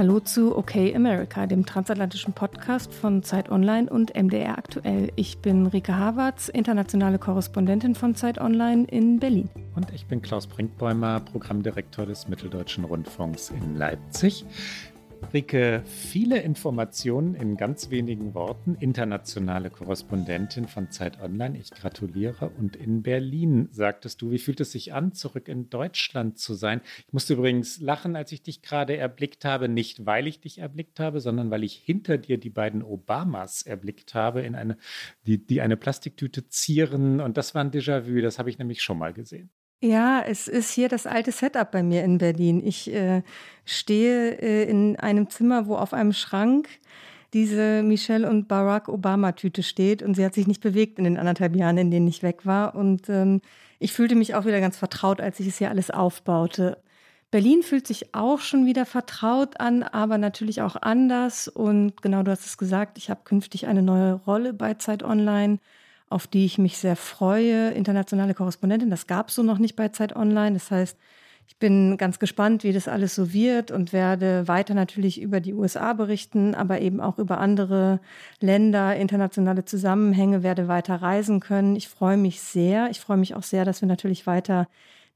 Hallo zu Okay America, dem transatlantischen Podcast von Zeit Online und MDR Aktuell. Ich bin Rike Havertz, internationale Korrespondentin von Zeit Online in Berlin. Und ich bin Klaus Brinkbäumer, Programmdirektor des Mitteldeutschen Rundfunks in Leipzig. Rike, viele Informationen in ganz wenigen Worten. Internationale Korrespondentin von Zeit Online. Ich gratuliere. Und in Berlin sagtest du, wie fühlt es sich an, zurück in Deutschland zu sein? Ich musste übrigens lachen, als ich dich gerade erblickt habe. Nicht, weil ich dich erblickt habe, sondern weil ich hinter dir die beiden Obamas erblickt habe, in eine, die, die eine Plastiktüte zieren. Und das war ein Déjà-vu. Das habe ich nämlich schon mal gesehen. Ja, es ist hier das alte Setup bei mir in Berlin. Ich äh, stehe äh, in einem Zimmer, wo auf einem Schrank diese Michelle und Barack Obama Tüte steht und sie hat sich nicht bewegt in den anderthalb Jahren, in denen ich weg war. Und ähm, ich fühlte mich auch wieder ganz vertraut, als ich es hier alles aufbaute. Berlin fühlt sich auch schon wieder vertraut an, aber natürlich auch anders. Und genau, du hast es gesagt, ich habe künftig eine neue Rolle bei Zeit Online auf die ich mich sehr freue. Internationale Korrespondentin, das gab es so noch nicht bei Zeit Online. Das heißt, ich bin ganz gespannt, wie das alles so wird und werde weiter natürlich über die USA berichten, aber eben auch über andere Länder, internationale Zusammenhänge, werde weiter reisen können. Ich freue mich sehr. Ich freue mich auch sehr, dass wir natürlich weiter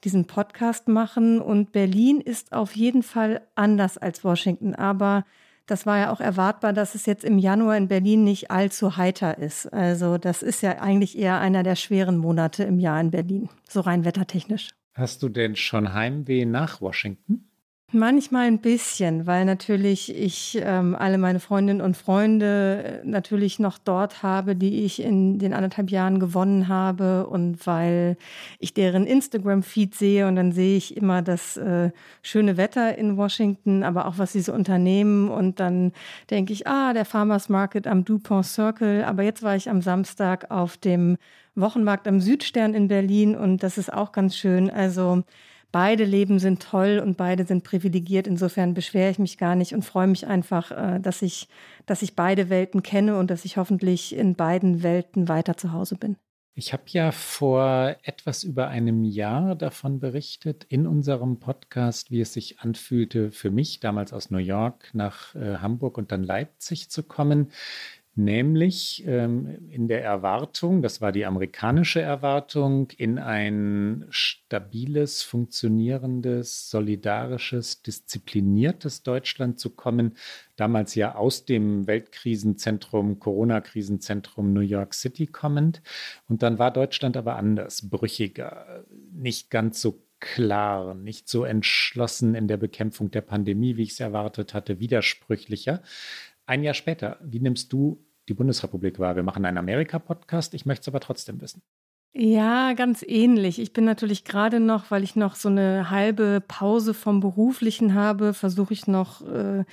diesen Podcast machen. Und Berlin ist auf jeden Fall anders als Washington, aber das war ja auch erwartbar, dass es jetzt im Januar in Berlin nicht allzu heiter ist. Also das ist ja eigentlich eher einer der schweren Monate im Jahr in Berlin, so rein wettertechnisch. Hast du denn schon Heimweh nach Washington? Manchmal ein bisschen, weil natürlich ich ähm, alle meine Freundinnen und Freunde äh, natürlich noch dort habe, die ich in den anderthalb Jahren gewonnen habe. Und weil ich deren Instagram-Feed sehe und dann sehe ich immer das äh, schöne Wetter in Washington, aber auch was sie so unternehmen. Und dann denke ich, ah, der Farmers Market am Dupont Circle, aber jetzt war ich am Samstag auf dem Wochenmarkt am Südstern in Berlin und das ist auch ganz schön. Also beide Leben sind toll und beide sind privilegiert. Insofern beschwere ich mich gar nicht und freue mich einfach, äh, dass ich, dass ich beide Welten kenne und dass ich hoffentlich in beiden Welten weiter zu Hause bin. Ich habe ja vor etwas über einem Jahr davon berichtet in unserem Podcast, wie es sich anfühlte, für mich damals aus New York nach äh, Hamburg und dann Leipzig zu kommen nämlich ähm, in der Erwartung, das war die amerikanische Erwartung, in ein stabiles, funktionierendes, solidarisches, diszipliniertes Deutschland zu kommen, damals ja aus dem Weltkrisenzentrum, Corona-Krisenzentrum New York City kommend. Und dann war Deutschland aber anders, brüchiger, nicht ganz so klar, nicht so entschlossen in der Bekämpfung der Pandemie, wie ich es erwartet hatte, widersprüchlicher. Ein Jahr später, wie nimmst du die Bundesrepublik wahr? Wir machen einen Amerika-Podcast. Ich möchte es aber trotzdem wissen. Ja, ganz ähnlich. Ich bin natürlich gerade noch, weil ich noch so eine halbe Pause vom Beruflichen habe, versuche ich noch, äh,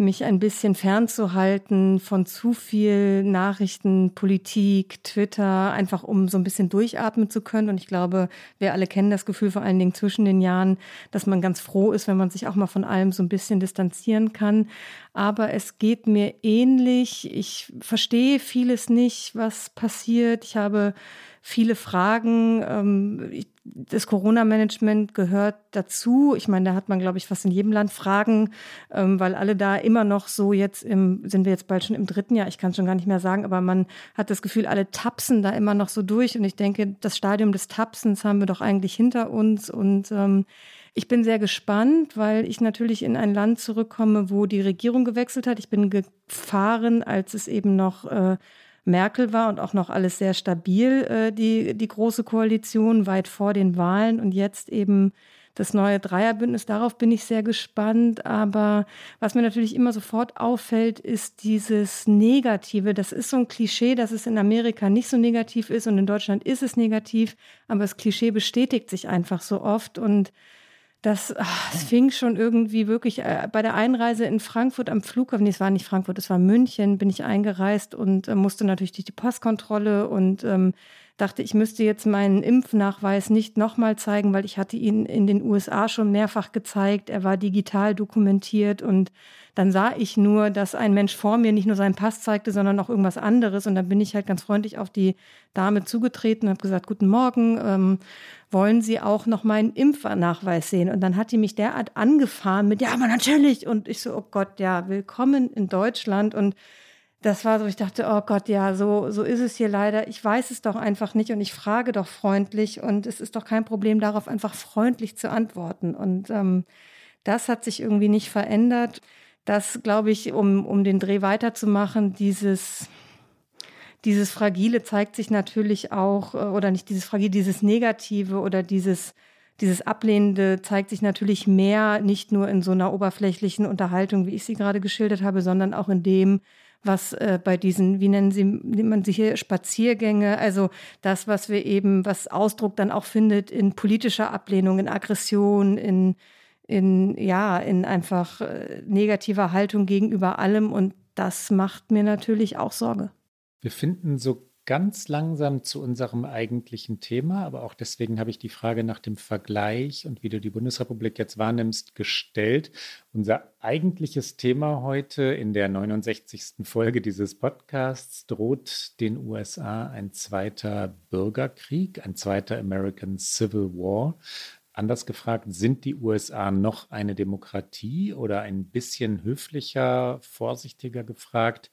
mich ein bisschen fernzuhalten von zu viel Nachrichten, Politik, Twitter, einfach um so ein bisschen durchatmen zu können. Und ich glaube, wir alle kennen das Gefühl vor allen Dingen zwischen den Jahren, dass man ganz froh ist, wenn man sich auch mal von allem so ein bisschen distanzieren kann. Aber es geht mir ähnlich. Ich verstehe vieles nicht, was passiert. Ich habe viele Fragen. Ähm, das Corona-Management gehört dazu. Ich meine, da hat man, glaube ich, fast in jedem Land Fragen, ähm, weil alle da immer noch so jetzt im, sind wir jetzt bald schon im dritten Jahr, ich kann es schon gar nicht mehr sagen, aber man hat das Gefühl, alle tapsen da immer noch so durch. Und ich denke, das Stadium des Tapsens haben wir doch eigentlich hinter uns. Und ähm, ich bin sehr gespannt, weil ich natürlich in ein Land zurückkomme, wo die Regierung gewechselt hat. Ich bin gefahren, als es eben noch äh, Merkel war und auch noch alles sehr stabil, äh, die, die große Koalition weit vor den Wahlen und jetzt eben das neue Dreierbündnis. Darauf bin ich sehr gespannt. Aber was mir natürlich immer sofort auffällt, ist dieses Negative. Das ist so ein Klischee, dass es in Amerika nicht so negativ ist und in Deutschland ist es negativ. Aber das Klischee bestätigt sich einfach so oft und das, ach, das fing schon irgendwie wirklich äh, bei der Einreise in Frankfurt am Flughafen, nee, es war nicht Frankfurt, es war München, bin ich eingereist und äh, musste natürlich durch die Passkontrolle und ähm, dachte, ich müsste jetzt meinen Impfnachweis nicht nochmal zeigen, weil ich hatte ihn in den USA schon mehrfach gezeigt. Er war digital dokumentiert und dann sah ich nur, dass ein Mensch vor mir nicht nur seinen Pass zeigte, sondern auch irgendwas anderes. Und dann bin ich halt ganz freundlich auf die Dame zugetreten und habe gesagt, guten Morgen, ähm, wollen Sie auch noch meinen Impfnachweis sehen? Und dann hat die mich derart angefahren mit, ja, aber natürlich. Und ich so, oh Gott, ja, willkommen in Deutschland. Und das war so, ich dachte, oh Gott, ja, so, so ist es hier leider. Ich weiß es doch einfach nicht und ich frage doch freundlich und es ist doch kein Problem, darauf einfach freundlich zu antworten. Und ähm, das hat sich irgendwie nicht verändert. Das, glaube ich, um, um den Dreh weiterzumachen, dieses, dieses Fragile zeigt sich natürlich auch, äh, oder nicht dieses Fragile, dieses Negative oder dieses, dieses Ablehnende zeigt sich natürlich mehr, nicht nur in so einer oberflächlichen Unterhaltung, wie ich sie gerade geschildert habe, sondern auch in dem, was äh, bei diesen, wie nennen sie, nennt man sie hier, Spaziergänge, also das, was wir eben, was Ausdruck dann auch findet in politischer Ablehnung, in Aggression, in, in, ja, in einfach äh, negativer Haltung gegenüber allem und das macht mir natürlich auch Sorge. Wir finden so ganz langsam zu unserem eigentlichen Thema, aber auch deswegen habe ich die Frage nach dem Vergleich und wie du die Bundesrepublik jetzt wahrnimmst, gestellt. Unser eigentliches Thema heute in der 69. Folge dieses Podcasts droht den USA ein zweiter Bürgerkrieg, ein zweiter American Civil War. Anders gefragt, sind die USA noch eine Demokratie oder ein bisschen höflicher, vorsichtiger gefragt?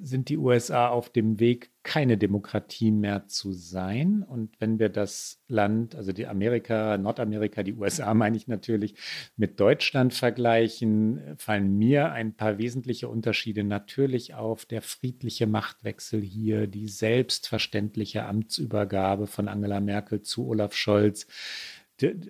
Sind die USA auf dem Weg, keine Demokratie mehr zu sein. Und wenn wir das Land, also die Amerika, Nordamerika, die USA meine ich natürlich, mit Deutschland vergleichen, fallen mir ein paar wesentliche Unterschiede natürlich auf. Der friedliche Machtwechsel hier, die selbstverständliche Amtsübergabe von Angela Merkel zu Olaf Scholz,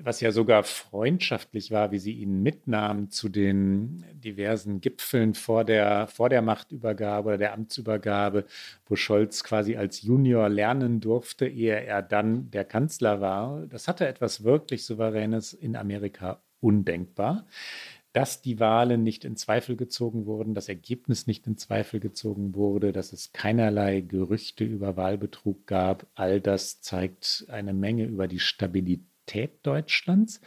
was ja sogar freundschaftlich war, wie sie ihn mitnahmen zu den diversen Gipfeln vor der, vor der Machtübergabe oder der Amtsübergabe, wo Scholz quasi als Junior lernen durfte, ehe er dann der Kanzler war. Das hatte etwas wirklich Souveränes in Amerika undenkbar. Dass die Wahlen nicht in Zweifel gezogen wurden, das Ergebnis nicht in Zweifel gezogen wurde, dass es keinerlei Gerüchte über Wahlbetrug gab, all das zeigt eine Menge über die Stabilität Identität Deutschlands.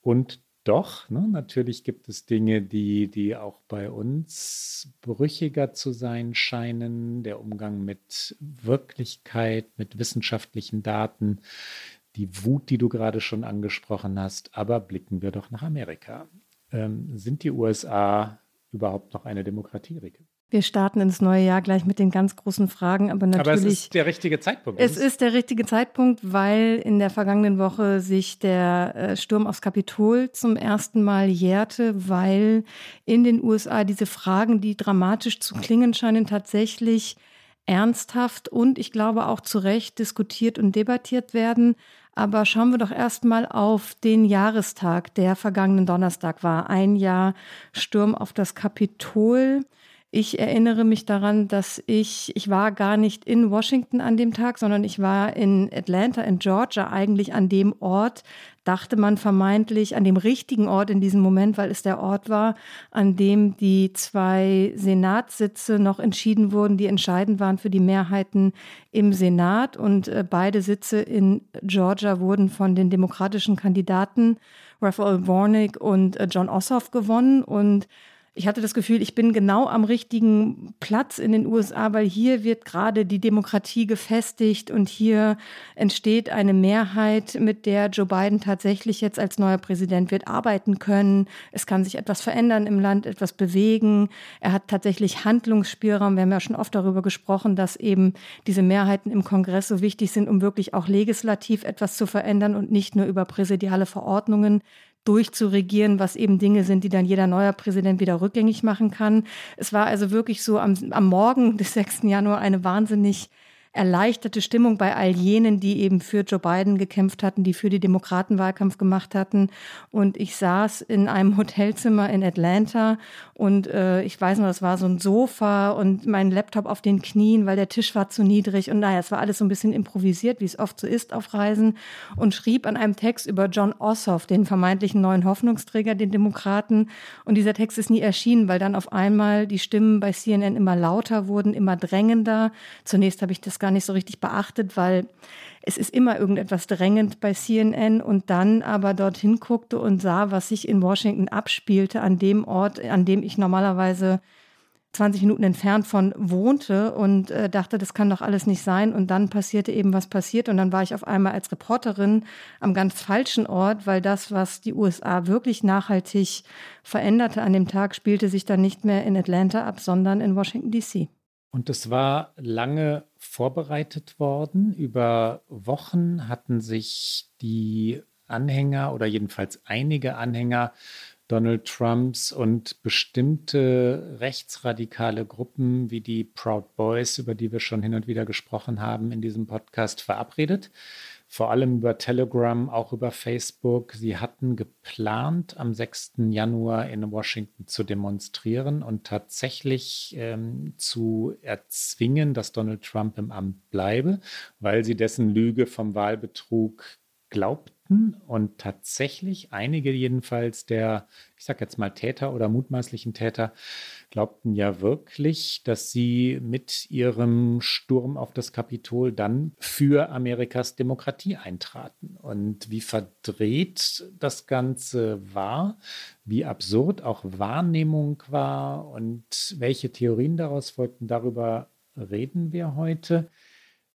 Und doch, ne, natürlich gibt es Dinge, die, die auch bei uns brüchiger zu sein scheinen. Der Umgang mit Wirklichkeit, mit wissenschaftlichen Daten, die Wut, die du gerade schon angesprochen hast. Aber blicken wir doch nach Amerika. Ähm, sind die USA überhaupt noch eine Demokratie, Rike? Wir starten ins neue Jahr gleich mit den ganz großen Fragen, aber natürlich. Aber es ist der richtige Zeitpunkt. Es ist der richtige Zeitpunkt, weil in der vergangenen Woche sich der äh, Sturm aufs Kapitol zum ersten Mal jährte, weil in den USA diese Fragen, die dramatisch zu klingen scheinen, tatsächlich ernsthaft und ich glaube auch zu Recht diskutiert und debattiert werden. Aber schauen wir doch erstmal auf den Jahrestag, der vergangenen Donnerstag war. Ein Jahr Sturm auf das Kapitol. Ich erinnere mich daran, dass ich, ich war gar nicht in Washington an dem Tag, sondern ich war in Atlanta, in Georgia, eigentlich an dem Ort, dachte man vermeintlich an dem richtigen Ort in diesem Moment, weil es der Ort war, an dem die zwei Senatssitze noch entschieden wurden, die entscheidend waren für die Mehrheiten im Senat. Und äh, beide Sitze in Georgia wurden von den demokratischen Kandidaten Raphael Warnick und äh, John Ossoff gewonnen. Und ich hatte das Gefühl, ich bin genau am richtigen Platz in den USA, weil hier wird gerade die Demokratie gefestigt und hier entsteht eine Mehrheit, mit der Joe Biden tatsächlich jetzt als neuer Präsident wird arbeiten können. Es kann sich etwas verändern im Land, etwas bewegen. Er hat tatsächlich Handlungsspielraum. Wir haben ja schon oft darüber gesprochen, dass eben diese Mehrheiten im Kongress so wichtig sind, um wirklich auch legislativ etwas zu verändern und nicht nur über präsidiale Verordnungen durchzuregieren, was eben Dinge sind, die dann jeder neuer Präsident wieder rückgängig machen kann. Es war also wirklich so am, am Morgen des 6. Januar eine wahnsinnig erleichterte Stimmung bei all jenen, die eben für Joe Biden gekämpft hatten, die für die Demokraten Wahlkampf gemacht hatten. Und ich saß in einem Hotelzimmer in Atlanta und äh, ich weiß noch, das war so ein Sofa und mein Laptop auf den Knien, weil der Tisch war zu niedrig. Und naja, es war alles so ein bisschen improvisiert, wie es oft so ist auf Reisen und schrieb an einem Text über John Ossoff, den vermeintlichen neuen Hoffnungsträger, den Demokraten. Und dieser Text ist nie erschienen, weil dann auf einmal die Stimmen bei CNN immer lauter wurden, immer drängender. Zunächst habe ich das gar nicht so richtig beachtet, weil es ist immer irgendetwas drängend bei CNN und dann aber dorthin guckte und sah, was sich in Washington abspielte, an dem Ort, an dem ich normalerweise 20 Minuten entfernt von wohnte und äh, dachte, das kann doch alles nicht sein. Und dann passierte eben, was passiert. Und dann war ich auf einmal als Reporterin am ganz falschen Ort, weil das, was die USA wirklich nachhaltig veränderte an dem Tag, spielte sich dann nicht mehr in Atlanta ab, sondern in Washington, DC. Und es war lange vorbereitet worden. Über Wochen hatten sich die Anhänger oder jedenfalls einige Anhänger Donald Trumps und bestimmte rechtsradikale Gruppen wie die Proud Boys, über die wir schon hin und wieder gesprochen haben in diesem Podcast, verabredet. Vor allem über Telegram, auch über Facebook. Sie hatten geplant, am 6. Januar in Washington zu demonstrieren und tatsächlich ähm, zu erzwingen, dass Donald Trump im Amt bleibe, weil sie dessen Lüge vom Wahlbetrug glaubten und tatsächlich einige jedenfalls der, ich sage jetzt mal Täter oder mutmaßlichen Täter, glaubten ja wirklich, dass sie mit ihrem Sturm auf das Kapitol dann für Amerikas Demokratie eintraten. Und wie verdreht das Ganze war, wie absurd auch Wahrnehmung war und welche Theorien daraus folgten, darüber reden wir heute.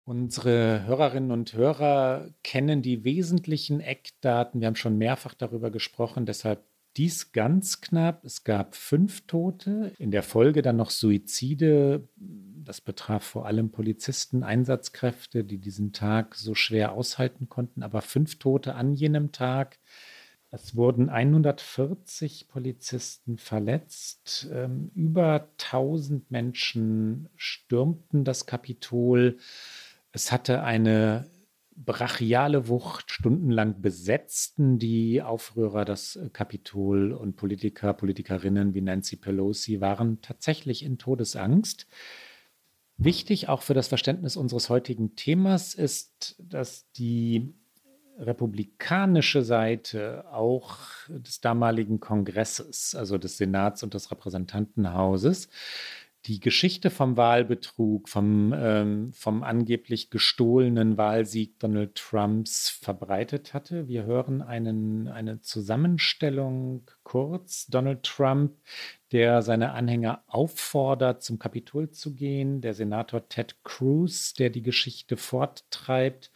Unsere Hörerinnen und Hörer kennen die wesentlichen Eckdaten. Wir haben schon mehrfach darüber gesprochen, deshalb dies ganz knapp. Es gab fünf Tote, in der Folge dann noch Suizide. Das betraf vor allem Polizisten, Einsatzkräfte, die diesen Tag so schwer aushalten konnten. Aber fünf Tote an jenem Tag. Es wurden 140 Polizisten verletzt. Ähm, über 1000 Menschen stürmten das Kapitol. Es hatte eine brachiale Wucht, stundenlang besetzten die Aufrührer das Kapitol und Politiker, Politikerinnen wie Nancy Pelosi waren tatsächlich in Todesangst. Wichtig auch für das Verständnis unseres heutigen Themas ist, dass die republikanische Seite auch des damaligen Kongresses, also des Senats und des Repräsentantenhauses, die Geschichte vom Wahlbetrug, vom, ähm, vom angeblich gestohlenen Wahlsieg Donald Trumps verbreitet hatte. Wir hören einen, eine Zusammenstellung kurz. Donald Trump, der seine Anhänger auffordert, zum Kapitol zu gehen, der Senator Ted Cruz, der die Geschichte forttreibt,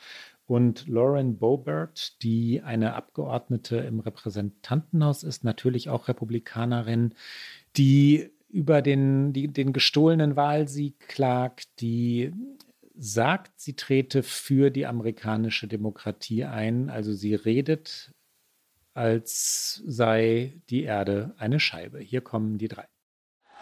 und Lauren Boebert, die eine Abgeordnete im Repräsentantenhaus ist, natürlich auch Republikanerin, die über den, die, den gestohlenen Wahlsieg klagt, die sagt, sie trete für die amerikanische Demokratie ein. Also sie redet, als sei die Erde eine Scheibe. Hier kommen die drei.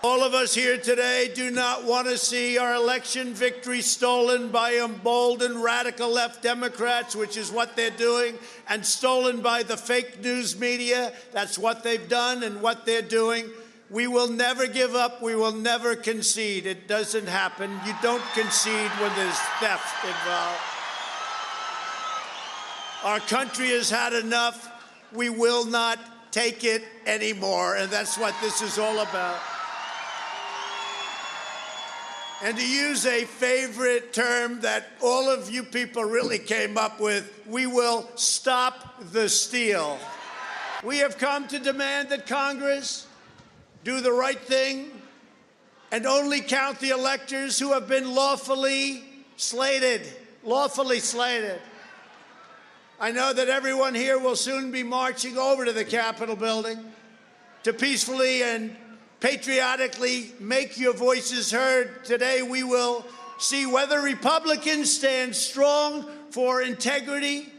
All of us here today do not want to see our election victory stolen by emboldened radical left Democrats, which is what they're doing, and stolen by the fake news media. That's what they've done and what they're doing. We will never give up. We will never concede. It doesn't happen. You don't concede when there's theft involved. Our country has had enough. We will not take it anymore. And that's what this is all about. And to use a favorite term that all of you people really came up with, we will stop the steal. We have come to demand that Congress do the right thing, and only count the electors who have been lawfully slated. Lawfully slated. I know that everyone here will soon be marching over to the Capitol building to peacefully and patriotically make your voices heard. Today we will see whether Republicans stand strong for integrity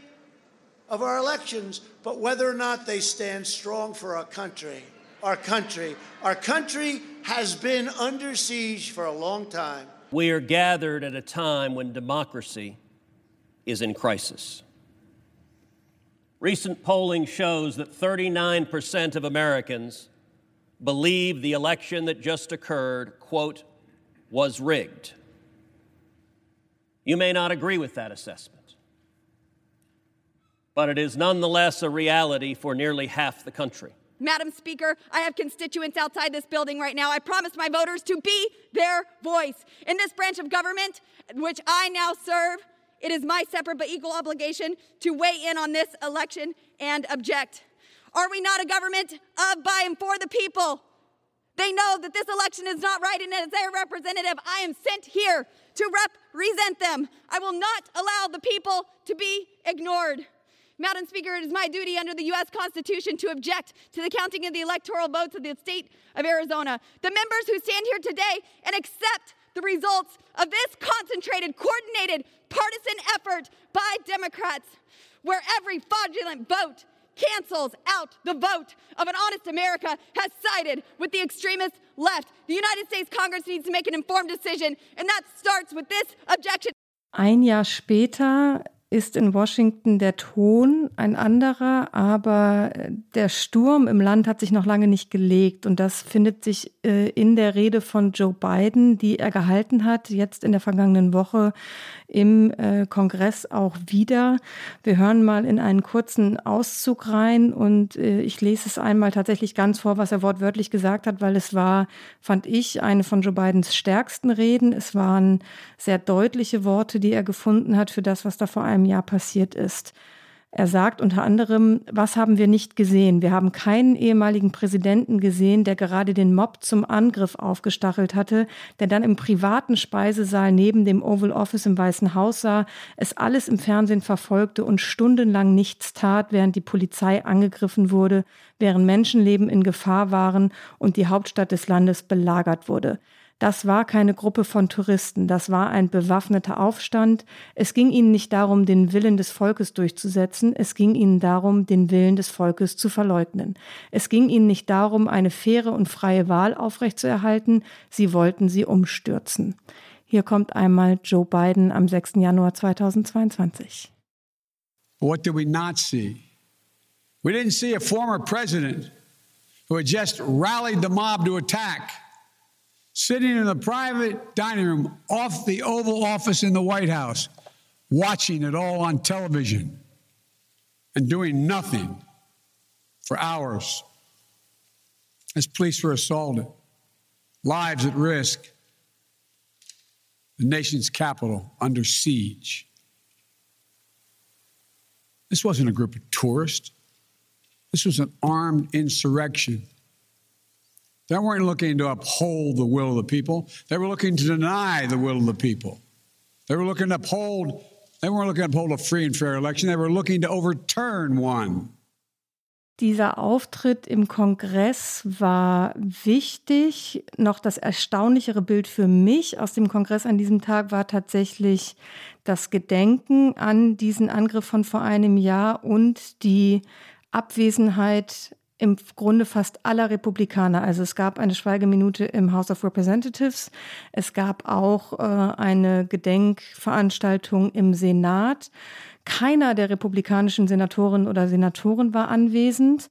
of our elections, but whether or not they stand strong for our country our country. Our country has been under siege for a long time. We are gathered at a time when democracy is in crisis. Recent polling shows that 39% of Americans believe the election that just occurred, quote, was rigged. You may not agree with that assessment, but it is nonetheless a reality for nearly half the country. Madam Speaker, I have constituents outside this building right now. I promised my voters to be their voice. In this branch of government, which I now serve, it is my separate but equal obligation to weigh in on this election and object. Are we not a government of, by, and for the people? They know that this election is not right, and as their representative, I am sent here to represent them. I will not allow the people to be ignored. Madam Speaker, it is my duty under the U.S. Constitution to object to the counting of the electoral votes of the state of Arizona. The members who stand here today and accept the results of this concentrated, coordinated, partisan effort by Democrats, where every fraudulent vote cancels out the vote of an honest America, has sided with the extremist left. The United States Congress needs to make an informed decision, and that starts with this objection. Ein Jahr später ist in Washington der Ton ein anderer, aber der Sturm im Land hat sich noch lange nicht gelegt. Und das findet sich äh, in der Rede von Joe Biden, die er gehalten hat, jetzt in der vergangenen Woche im äh, Kongress auch wieder. Wir hören mal in einen kurzen Auszug rein und äh, ich lese es einmal tatsächlich ganz vor, was er wortwörtlich gesagt hat, weil es war, fand ich, eine von Joe Bidens stärksten Reden. Es waren sehr deutliche Worte, die er gefunden hat für das, was da vor einem einem Jahr passiert ist. Er sagt unter anderem, was haben wir nicht gesehen? Wir haben keinen ehemaligen Präsidenten gesehen, der gerade den Mob zum Angriff aufgestachelt hatte, der dann im privaten Speisesaal neben dem Oval Office im Weißen Haus sah, es alles im Fernsehen verfolgte und stundenlang nichts tat, während die Polizei angegriffen wurde, während Menschenleben in Gefahr waren und die Hauptstadt des Landes belagert wurde. Das war keine Gruppe von Touristen, das war ein bewaffneter Aufstand. Es ging ihnen nicht darum, den Willen des Volkes durchzusetzen, es ging ihnen darum, den Willen des Volkes zu verleugnen. Es ging ihnen nicht darum, eine faire und freie Wahl aufrechtzuerhalten, sie wollten sie umstürzen. Hier kommt einmal Joe Biden am 6. Januar 2022. What did we not see? We didn't see a former president who had just rallied the mob to attack. Sitting in the private dining room off the Oval Office in the White House, watching it all on television and doing nothing for hours as police were assaulted, lives at risk, the nation's capital under siege. This wasn't a group of tourists. This was an armed insurrection they weren't looking to uphold the will of the people. They were looking to deny the will of the people. They were looking to uphold, they weren't looking to uphold a free and fair election. They were looking to overturn one. Dieser Auftritt im Kongress war wichtig. Noch das erstaunlichere Bild für mich aus dem Kongress an diesem Tag war tatsächlich das Gedenken an diesen Angriff von vor einem Jahr und die Abwesenheit im Grunde fast aller Republikaner. Also es gab eine Schweigeminute im House of Representatives. Es gab auch äh, eine Gedenkveranstaltung im Senat. Keiner der republikanischen Senatorinnen oder Senatoren war anwesend.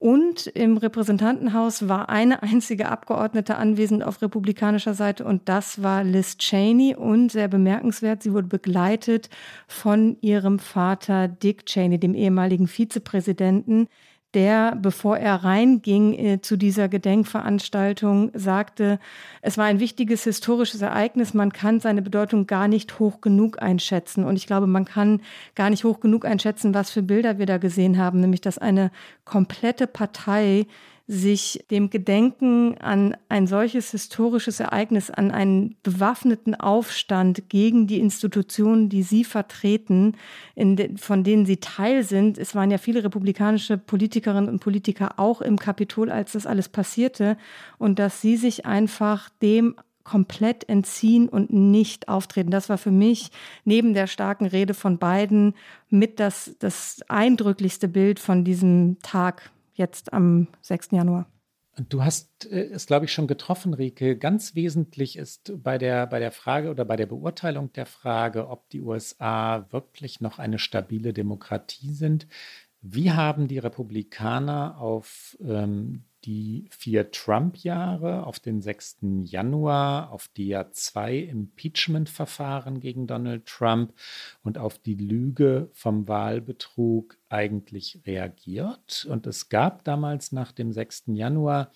Und im Repräsentantenhaus war eine einzige Abgeordnete anwesend auf republikanischer Seite und das war Liz Cheney und sehr bemerkenswert, sie wurde begleitet von ihrem Vater Dick Cheney, dem ehemaligen Vizepräsidenten, der, bevor er reinging äh, zu dieser Gedenkveranstaltung, sagte, es war ein wichtiges historisches Ereignis, man kann seine Bedeutung gar nicht hoch genug einschätzen. Und ich glaube, man kann gar nicht hoch genug einschätzen, was für Bilder wir da gesehen haben, nämlich dass eine komplette Partei sich dem Gedenken an ein solches historisches Ereignis, an einen bewaffneten Aufstand gegen die Institutionen, die sie vertreten, de, von denen sie Teil sind. Es waren ja viele republikanische Politikerinnen und Politiker auch im Kapitol, als das alles passierte, und dass sie sich einfach dem komplett entziehen und nicht auftreten. Das war für mich neben der starken Rede von beiden mit das, das eindrücklichste Bild von diesem Tag jetzt am 6. Januar. Du hast äh, es, glaube ich, schon getroffen, Rike. Ganz wesentlich ist bei der, bei der Frage oder bei der Beurteilung der Frage, ob die USA wirklich noch eine stabile Demokratie sind. Wie haben die Republikaner auf ähm, die vier Trump-Jahre, auf den 6. Januar, auf die ja zwei Impeachment-Verfahren gegen Donald Trump und auf die Lüge vom Wahlbetrug eigentlich reagiert. Und es gab damals nach dem 6. Januar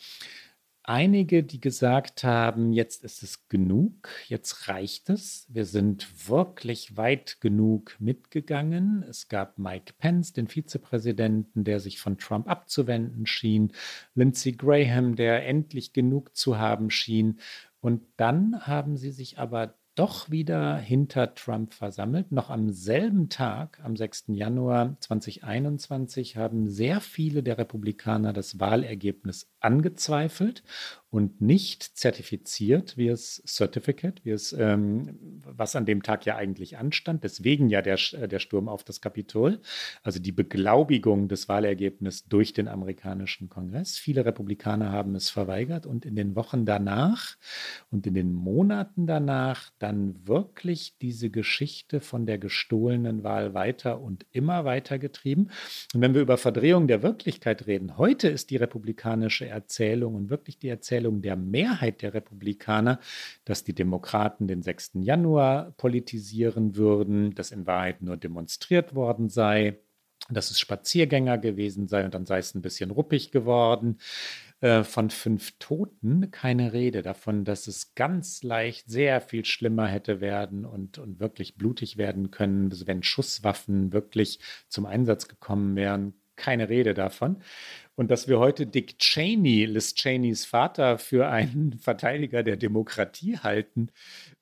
einige, die gesagt haben, jetzt ist es genug, jetzt reicht es. Wir sind wirklich weit genug mitgegangen. Es gab Mike Pence, den Vizepräsidenten, der sich von Trump abzuwenden schien, Lindsey Graham, der endlich genug zu haben schien. Und dann haben sie sich aber doch wieder hinter Trump versammelt. Noch am selben Tag, am 6. Januar 2021, haben sehr viele der Republikaner das Wahlergebnis angezweifelt und nicht zertifiziert, wie es Certificate, wie es, ähm, was an dem Tag ja eigentlich anstand. Deswegen ja der, äh, der Sturm auf das Kapitol, also die Beglaubigung des Wahlergebnisses durch den amerikanischen Kongress. Viele Republikaner haben es verweigert und in den Wochen danach und in den Monaten danach dann wirklich diese Geschichte von der gestohlenen Wahl weiter und immer weiter getrieben. Und wenn wir über Verdrehung der Wirklichkeit reden, heute ist die republikanische Erzählung und wirklich die Erzählung der Mehrheit der Republikaner, dass die Demokraten den 6. Januar politisieren würden, dass in Wahrheit nur demonstriert worden sei, dass es Spaziergänger gewesen sei und dann sei es ein bisschen ruppig geworden. Äh, von fünf Toten keine Rede davon, dass es ganz leicht sehr viel schlimmer hätte werden und, und wirklich blutig werden können, wenn Schusswaffen wirklich zum Einsatz gekommen wären. Keine Rede davon und dass wir heute Dick Cheney, Liz Cheneys Vater, für einen Verteidiger der Demokratie halten,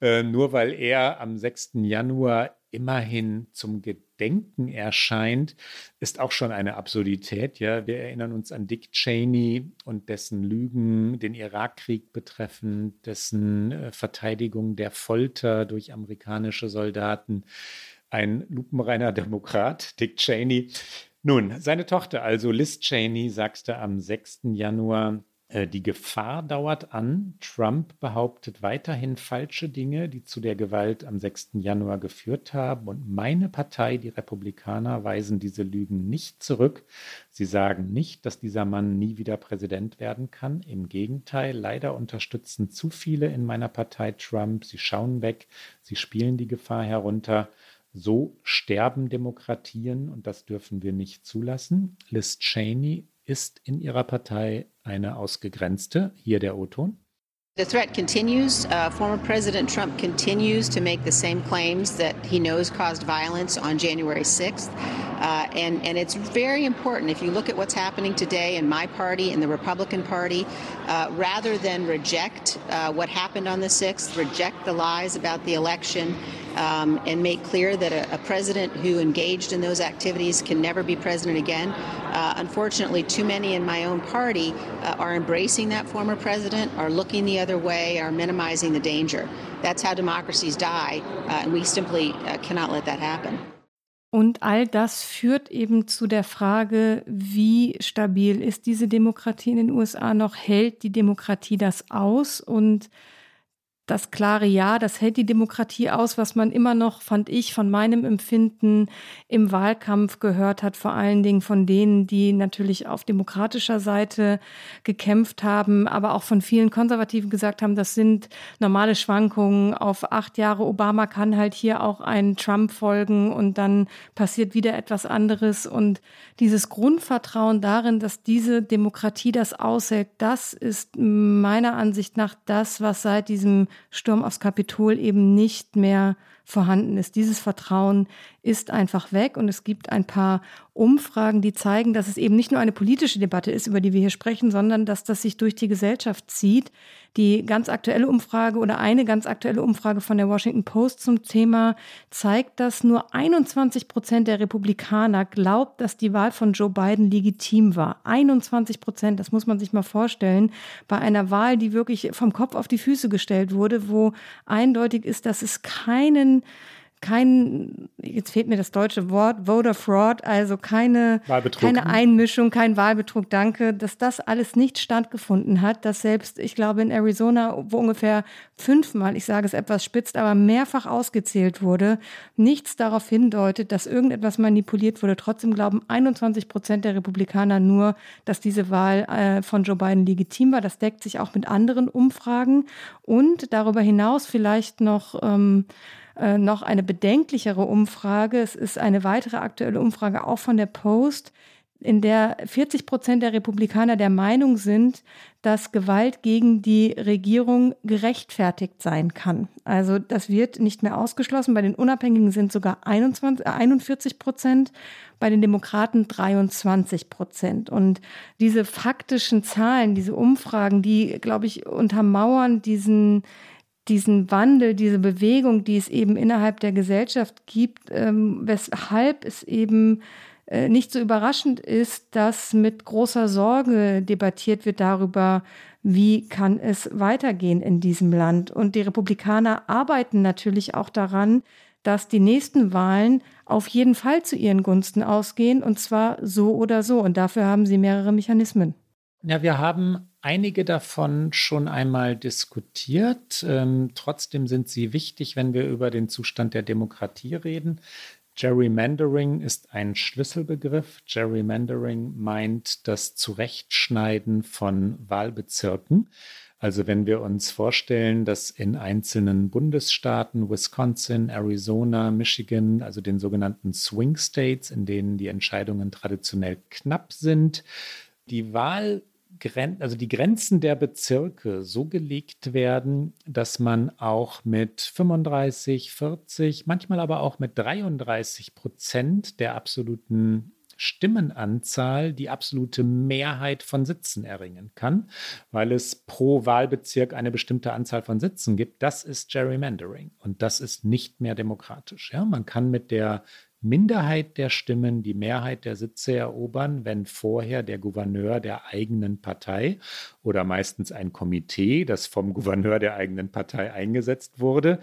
äh, nur weil er am 6. Januar immerhin zum Gedenken erscheint, ist auch schon eine Absurdität. Ja, wir erinnern uns an Dick Cheney und dessen Lügen, den Irakkrieg betreffend, dessen äh, Verteidigung der Folter durch amerikanische Soldaten. Ein lupenreiner Demokrat, Dick Cheney, nun, seine Tochter, also Liz Cheney, sagte am 6. Januar, äh, die Gefahr dauert an. Trump behauptet weiterhin falsche Dinge, die zu der Gewalt am 6. Januar geführt haben. Und meine Partei, die Republikaner, weisen diese Lügen nicht zurück. Sie sagen nicht, dass dieser Mann nie wieder Präsident werden kann. Im Gegenteil, leider unterstützen zu viele in meiner Partei Trump. Sie schauen weg, sie spielen die Gefahr herunter. So sterben Demokratien und das dürfen wir nicht zulassen. Liz Cheney ist in ihrer Partei eine ausgegrenzte. Hier der O-Ton. The threat continues. Uh, former President Trump continues to make the same claims that he knows caused violence on January 6th. Uh, and, and it's very important if you look at what's happening today in my party, in the Republican Party, uh, rather than reject uh, what happened on the 6th, reject the lies about the election, um, and make clear that a, a, president who engaged in those activities can never be president again. Uh, unfortunately, too many in my own party uh, are embracing that former president, are looking the other way, are minimizing the danger. That's how democracies die, uh, and we simply uh, cannot let that happen. Und all das führt eben zu der Frage, wie stabil ist diese Demokratie in den USA noch? Hält die Demokratie das aus? Und das klare Ja, das hält die Demokratie aus, was man immer noch, fand ich, von meinem Empfinden im Wahlkampf gehört hat, vor allen Dingen von denen, die natürlich auf demokratischer Seite gekämpft haben, aber auch von vielen Konservativen gesagt haben, das sind normale Schwankungen. Auf acht Jahre Obama kann halt hier auch ein Trump folgen und dann passiert wieder etwas anderes. Und dieses Grundvertrauen darin, dass diese Demokratie das aushält, das ist meiner Ansicht nach das, was seit diesem Sturm aufs Kapitol eben nicht mehr vorhanden ist. Dieses Vertrauen ist einfach weg und es gibt ein paar Umfragen, die zeigen, dass es eben nicht nur eine politische Debatte ist, über die wir hier sprechen, sondern dass das sich durch die Gesellschaft zieht. Die ganz aktuelle Umfrage oder eine ganz aktuelle Umfrage von der Washington Post zum Thema zeigt, dass nur 21 Prozent der Republikaner glaubt, dass die Wahl von Joe Biden legitim war. 21 Prozent, das muss man sich mal vorstellen, bei einer Wahl, die wirklich vom Kopf auf die Füße gestellt wurde, wo eindeutig ist, dass es keinen kein, jetzt fehlt mir das deutsche Wort, Voter Fraud, also keine, keine Einmischung, kein Wahlbetrug, danke, dass das alles nicht stattgefunden hat, dass selbst, ich glaube, in Arizona, wo ungefähr fünfmal, ich sage es etwas spitzt, aber mehrfach ausgezählt wurde, nichts darauf hindeutet, dass irgendetwas manipuliert wurde. Trotzdem glauben 21 Prozent der Republikaner nur, dass diese Wahl äh, von Joe Biden legitim war. Das deckt sich auch mit anderen Umfragen und darüber hinaus vielleicht noch ähm, äh, noch eine bedenklichere Umfrage. Es ist eine weitere aktuelle Umfrage auch von der Post, in der 40 Prozent der Republikaner der Meinung sind, dass Gewalt gegen die Regierung gerechtfertigt sein kann. Also das wird nicht mehr ausgeschlossen. Bei den Unabhängigen sind sogar 21, äh 41 Prozent, bei den Demokraten 23 Prozent. Und diese faktischen Zahlen, diese Umfragen, die, glaube ich, untermauern diesen diesen Wandel, diese Bewegung, die es eben innerhalb der Gesellschaft gibt, ähm, weshalb es eben äh, nicht so überraschend ist, dass mit großer Sorge debattiert wird darüber, wie kann es weitergehen in diesem Land. Und die Republikaner arbeiten natürlich auch daran, dass die nächsten Wahlen auf jeden Fall zu ihren Gunsten ausgehen, und zwar so oder so. Und dafür haben sie mehrere Mechanismen. Ja, wir haben einige davon schon einmal diskutiert. Ähm, trotzdem sind sie wichtig, wenn wir über den Zustand der Demokratie reden. Gerrymandering ist ein Schlüsselbegriff. Gerrymandering meint das Zurechtschneiden von Wahlbezirken. Also wenn wir uns vorstellen, dass in einzelnen Bundesstaaten, Wisconsin, Arizona, Michigan, also den sogenannten Swing States, in denen die Entscheidungen traditionell knapp sind, die Wahl also die Grenzen der Bezirke so gelegt werden, dass man auch mit 35, 40, manchmal aber auch mit 33 Prozent der absoluten Stimmenanzahl die absolute Mehrheit von Sitzen erringen kann, weil es pro Wahlbezirk eine bestimmte Anzahl von Sitzen gibt. Das ist Gerrymandering und das ist nicht mehr demokratisch. Ja, man kann mit der Minderheit der Stimmen die Mehrheit der Sitze erobern, wenn vorher der Gouverneur der eigenen Partei oder meistens ein Komitee, das vom Gouverneur der eigenen Partei eingesetzt wurde,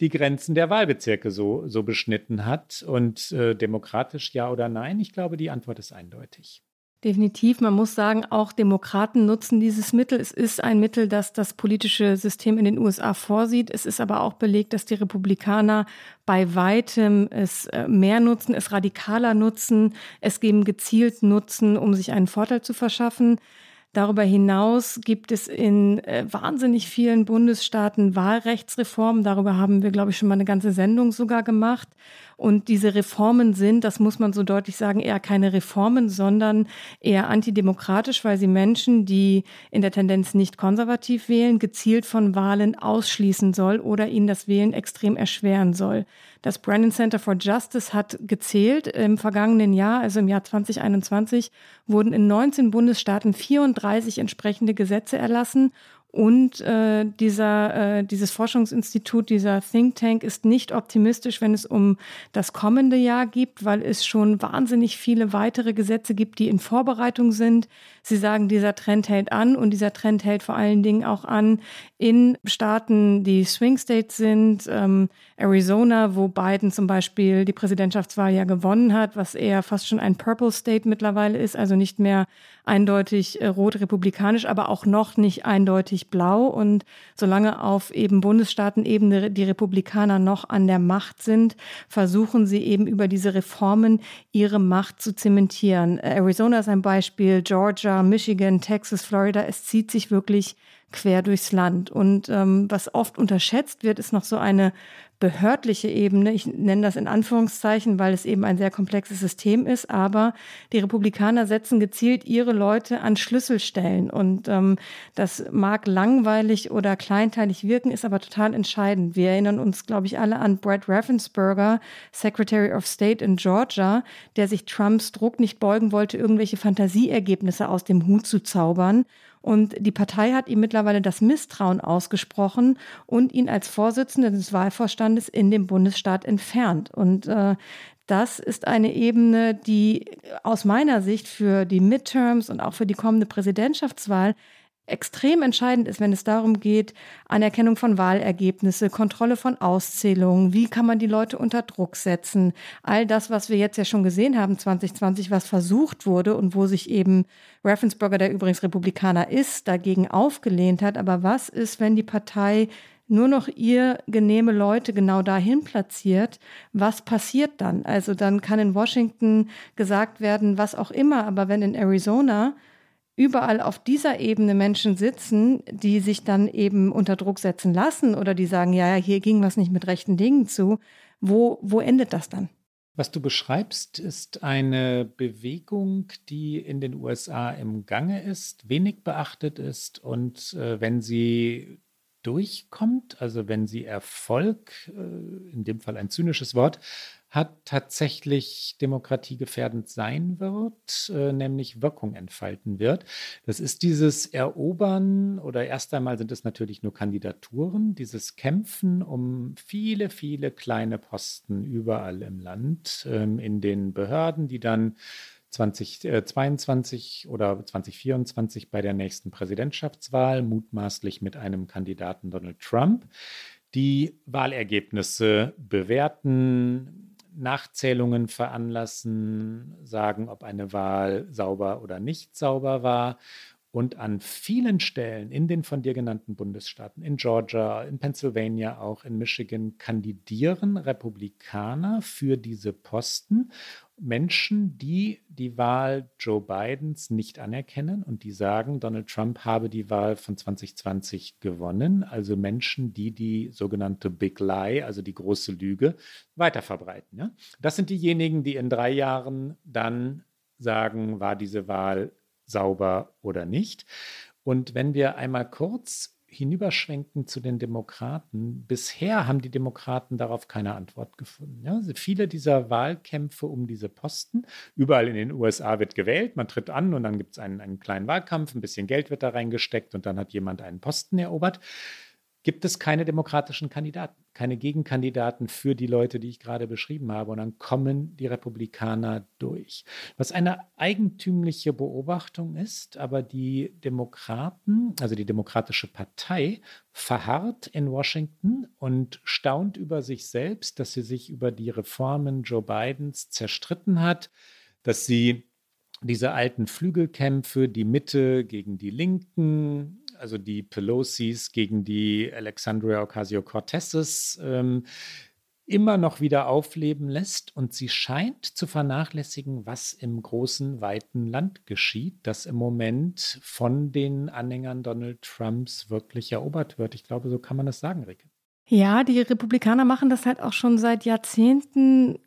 die Grenzen der Wahlbezirke so, so beschnitten hat. Und äh, demokratisch ja oder nein? Ich glaube, die Antwort ist eindeutig. Definitiv. Man muss sagen, auch Demokraten nutzen dieses Mittel. Es ist ein Mittel, das das politische System in den USA vorsieht. Es ist aber auch belegt, dass die Republikaner bei weitem es äh, mehr nutzen, es radikaler nutzen, es geben gezielt nutzen, um sich einen Vorteil zu verschaffen. Darüber hinaus gibt es in äh, wahnsinnig vielen Bundesstaaten Wahlrechtsreformen. Darüber haben wir, glaube ich, schon mal eine ganze Sendung sogar gemacht. Und diese Reformen sind, das muss man so deutlich sagen, eher keine Reformen, sondern eher antidemokratisch, weil sie Menschen, die in der Tendenz nicht konservativ wählen, gezielt von Wahlen ausschließen soll oder ihnen das Wählen extrem erschweren soll. Das Brennan Center for Justice hat gezählt. Im vergangenen Jahr, also im Jahr 2021, wurden in 19 Bundesstaaten 34 entsprechende Gesetze erlassen und äh, dieser, äh, dieses Forschungsinstitut, dieser Think Tank ist nicht optimistisch, wenn es um das kommende Jahr gibt, weil es schon wahnsinnig viele weitere Gesetze gibt, die in Vorbereitung sind. Sie sagen, dieser Trend hält an und dieser Trend hält vor allen Dingen auch an in Staaten, die Swing States sind, ähm, Arizona, wo Biden zum Beispiel die Präsidentschaftswahl ja gewonnen hat, was eher fast schon ein Purple State mittlerweile ist, also nicht mehr eindeutig äh, rot-republikanisch, aber auch noch nicht eindeutig blau. Und solange auf eben Bundesstaatenebene die Republikaner noch an der Macht sind, versuchen sie eben über diese Reformen ihre Macht zu zementieren. Arizona ist ein Beispiel, Georgia, Michigan, Texas, Florida. Es zieht sich wirklich quer durchs Land. Und ähm, was oft unterschätzt wird, ist noch so eine behördliche Ebene. Ich nenne das in Anführungszeichen, weil es eben ein sehr komplexes System ist. Aber die Republikaner setzen gezielt ihre Leute an Schlüsselstellen. Und ähm, das mag langweilig oder kleinteilig wirken, ist aber total entscheidend. Wir erinnern uns, glaube ich, alle an Brad Raffensperger, Secretary of State in Georgia, der sich Trumps Druck nicht beugen wollte, irgendwelche Fantasieergebnisse aus dem Hut zu zaubern und die Partei hat ihm mittlerweile das Misstrauen ausgesprochen und ihn als Vorsitzender des Wahlvorstandes in dem Bundesstaat entfernt. Und äh, das ist eine Ebene, die aus meiner Sicht für die Midterms und auch für die kommende Präsidentschaftswahl extrem entscheidend ist, wenn es darum geht, Anerkennung von Wahlergebnisse, Kontrolle von Auszählungen, wie kann man die Leute unter Druck setzen, all das, was wir jetzt ja schon gesehen haben 2020, was versucht wurde und wo sich eben Raffensperger, der übrigens Republikaner ist, dagegen aufgelehnt hat. Aber was ist, wenn die Partei nur noch ihr genehme Leute genau dahin platziert, was passiert dann? Also dann kann in Washington gesagt werden, was auch immer, aber wenn in Arizona überall auf dieser Ebene Menschen sitzen, die sich dann eben unter Druck setzen lassen oder die sagen, ja, hier ging was nicht mit rechten Dingen zu, wo, wo endet das dann? Was du beschreibst, ist eine Bewegung, die in den USA im Gange ist, wenig beachtet ist und äh, wenn sie durchkommt, also wenn sie Erfolg, äh, in dem Fall ein zynisches Wort, hat, tatsächlich demokratiegefährdend sein wird, äh, nämlich Wirkung entfalten wird. Das ist dieses Erobern oder erst einmal sind es natürlich nur Kandidaturen, dieses Kämpfen um viele, viele kleine Posten überall im Land, ähm, in den Behörden, die dann 2022 oder 2024 bei der nächsten Präsidentschaftswahl, mutmaßlich mit einem Kandidaten Donald Trump, die Wahlergebnisse bewerten, Nachzählungen veranlassen, sagen, ob eine Wahl sauber oder nicht sauber war und an vielen Stellen in den von dir genannten Bundesstaaten, in Georgia, in Pennsylvania, auch in Michigan, kandidieren Republikaner für diese Posten. Menschen, die die Wahl Joe Bidens nicht anerkennen und die sagen, Donald Trump habe die Wahl von 2020 gewonnen. Also Menschen, die die sogenannte Big Lie, also die große Lüge, weiterverbreiten. Ja? Das sind diejenigen, die in drei Jahren dann sagen, war diese Wahl sauber oder nicht. Und wenn wir einmal kurz hinüberschwenken zu den Demokraten, bisher haben die Demokraten darauf keine Antwort gefunden. Ja, also viele dieser Wahlkämpfe um diese Posten, überall in den USA wird gewählt, man tritt an und dann gibt es einen, einen kleinen Wahlkampf, ein bisschen Geld wird da reingesteckt und dann hat jemand einen Posten erobert gibt es keine demokratischen Kandidaten, keine Gegenkandidaten für die Leute, die ich gerade beschrieben habe. Und dann kommen die Republikaner durch. Was eine eigentümliche Beobachtung ist, aber die Demokraten, also die Demokratische Partei, verharrt in Washington und staunt über sich selbst, dass sie sich über die Reformen Joe Bidens zerstritten hat, dass sie diese alten Flügelkämpfe, die Mitte gegen die Linken, also die Pelosis gegen die Alexandria Ocasio-Cortezes, ähm, immer noch wieder aufleben lässt. Und sie scheint zu vernachlässigen, was im großen, weiten Land geschieht, das im Moment von den Anhängern Donald Trumps wirklich erobert wird. Ich glaube, so kann man das sagen, Ricke. Ja, die Republikaner machen das halt auch schon seit Jahrzehnten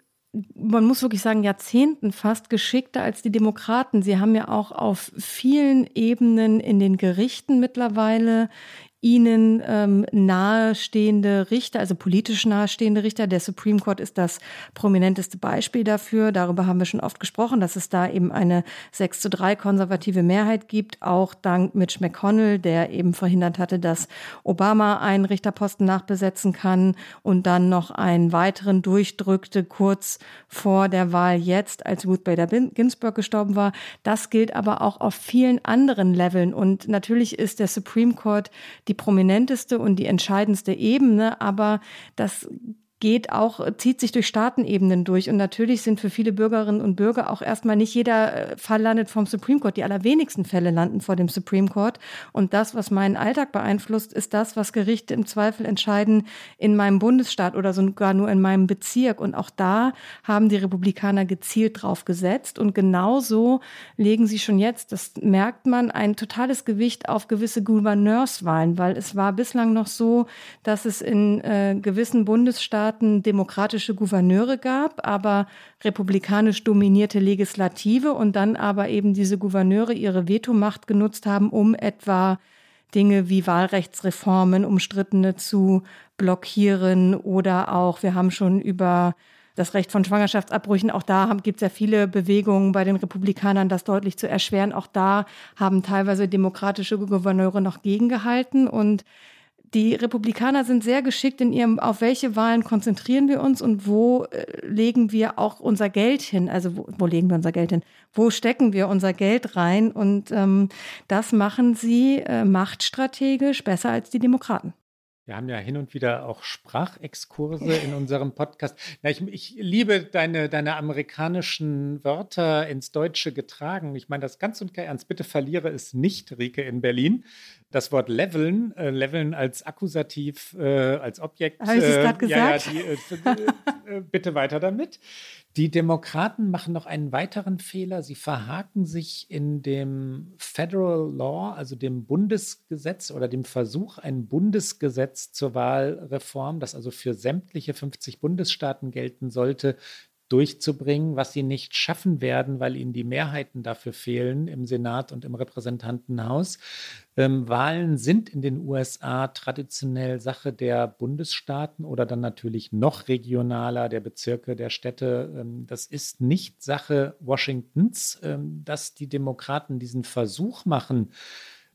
man muss wirklich sagen, Jahrzehnten fast geschickter als die Demokraten. Sie haben ja auch auf vielen Ebenen in den Gerichten mittlerweile ihnen ähm, nahestehende Richter, also politisch nahestehende Richter. Der Supreme Court ist das prominenteste Beispiel dafür. Darüber haben wir schon oft gesprochen, dass es da eben eine 6 zu 3 konservative Mehrheit gibt, auch dank Mitch McConnell, der eben verhindert hatte, dass Obama einen Richterposten nachbesetzen kann und dann noch einen weiteren durchdrückte kurz vor der Wahl jetzt, als Ruth Bader Ginsburg gestorben war. Das gilt aber auch auf vielen anderen Leveln. Und natürlich ist der Supreme Court die prominenteste und die entscheidendste Ebene, aber das geht auch, zieht sich durch Staatenebenen durch. Und natürlich sind für viele Bürgerinnen und Bürger auch erstmal nicht jeder äh, Fall landet vom Supreme Court. Die allerwenigsten Fälle landen vor dem Supreme Court. Und das, was meinen Alltag beeinflusst, ist das, was Gerichte im Zweifel entscheiden in meinem Bundesstaat oder sogar nur in meinem Bezirk. Und auch da haben die Republikaner gezielt drauf gesetzt. Und genauso legen sie schon jetzt, das merkt man, ein totales Gewicht auf gewisse Gouverneurswahlen, weil es war bislang noch so, dass es in äh, gewissen Bundesstaaten Bundesstaaten demokratische Gouverneure gab, aber republikanisch dominierte Legislative und dann aber eben diese Gouverneure ihre Vetomacht genutzt haben, um etwa Dinge wie Wahlrechtsreformen, umstrittene zu blockieren oder auch, wir haben schon über das Recht von Schwangerschaftsabbrüchen, auch da gibt es ja viele Bewegungen bei den Republikanern, das deutlich zu erschweren. Auch da haben teilweise demokratische Gouverneure noch gegengehalten und die Republikaner sind sehr geschickt in ihrem, auf welche Wahlen konzentrieren wir uns und wo äh, legen wir auch unser Geld hin? Also wo, wo, legen wir unser Geld hin? Wo stecken wir unser Geld rein? Und ähm, das machen sie äh, machtstrategisch besser als die Demokraten. Wir haben ja hin und wieder auch Sprachexkurse in unserem Podcast. Ja, ich, ich, liebe deine, deine amerikanischen Wörter ins Deutsche getragen. Ich meine das ganz und gar ernst. Bitte verliere es nicht, Rike, in Berlin. Das Wort leveln, äh, leveln als Akkusativ, äh, als Objekt. Habe ich es gerade äh, gesagt? Ja, ja, die, äh, äh, bitte weiter damit. Die Demokraten machen noch einen weiteren Fehler. Sie verhaken sich in dem Federal Law, also dem Bundesgesetz oder dem Versuch, ein Bundesgesetz zur Wahlreform, das also für sämtliche 50 Bundesstaaten gelten sollte, durchzubringen, was sie nicht schaffen werden, weil ihnen die Mehrheiten dafür fehlen im Senat und im Repräsentantenhaus. Ähm, Wahlen sind in den USA traditionell Sache der Bundesstaaten oder dann natürlich noch regionaler, der Bezirke, der Städte. Ähm, das ist nicht Sache Washingtons, ähm, dass die Demokraten diesen Versuch machen,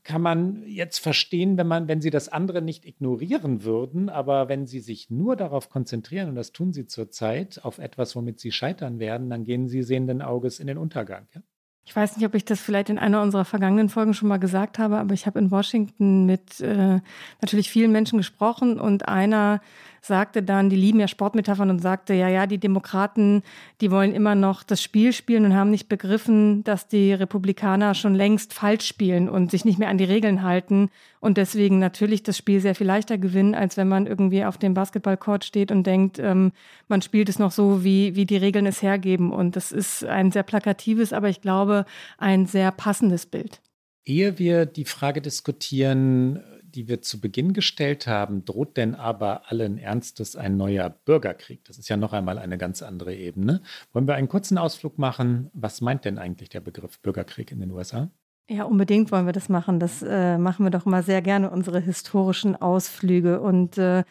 kann man jetzt verstehen, wenn man, wenn sie das andere nicht ignorieren würden, aber wenn sie sich nur darauf konzentrieren, und das tun sie zurzeit, auf etwas, womit sie scheitern werden, dann gehen sie sehenden Auges in den Untergang. Ja? Ich weiß nicht, ob ich das vielleicht in einer unserer vergangenen Folgen schon mal gesagt habe, aber ich habe in Washington mit äh, natürlich vielen Menschen gesprochen und einer sagte dann, die lieben ja Sportmetaphern und sagte, ja, ja, die Demokraten, die wollen immer noch das Spiel spielen und haben nicht begriffen, dass die Republikaner schon längst falsch spielen und sich nicht mehr an die Regeln halten und deswegen natürlich das Spiel sehr viel leichter gewinnen, als wenn man irgendwie auf dem Basketballcourt steht und denkt, ähm, man spielt es noch so, wie, wie die Regeln es hergeben. Und das ist ein sehr plakatives, aber ich glaube, ein sehr passendes Bild. Ehe wir die Frage diskutieren, die wir zu Beginn gestellt haben, droht denn aber allen Ernstes ein neuer Bürgerkrieg? Das ist ja noch einmal eine ganz andere Ebene. Wollen wir einen kurzen Ausflug machen? Was meint denn eigentlich der Begriff Bürgerkrieg in den USA? Ja, unbedingt wollen wir das machen. Das äh, machen wir doch mal sehr gerne, unsere historischen Ausflüge. Und äh,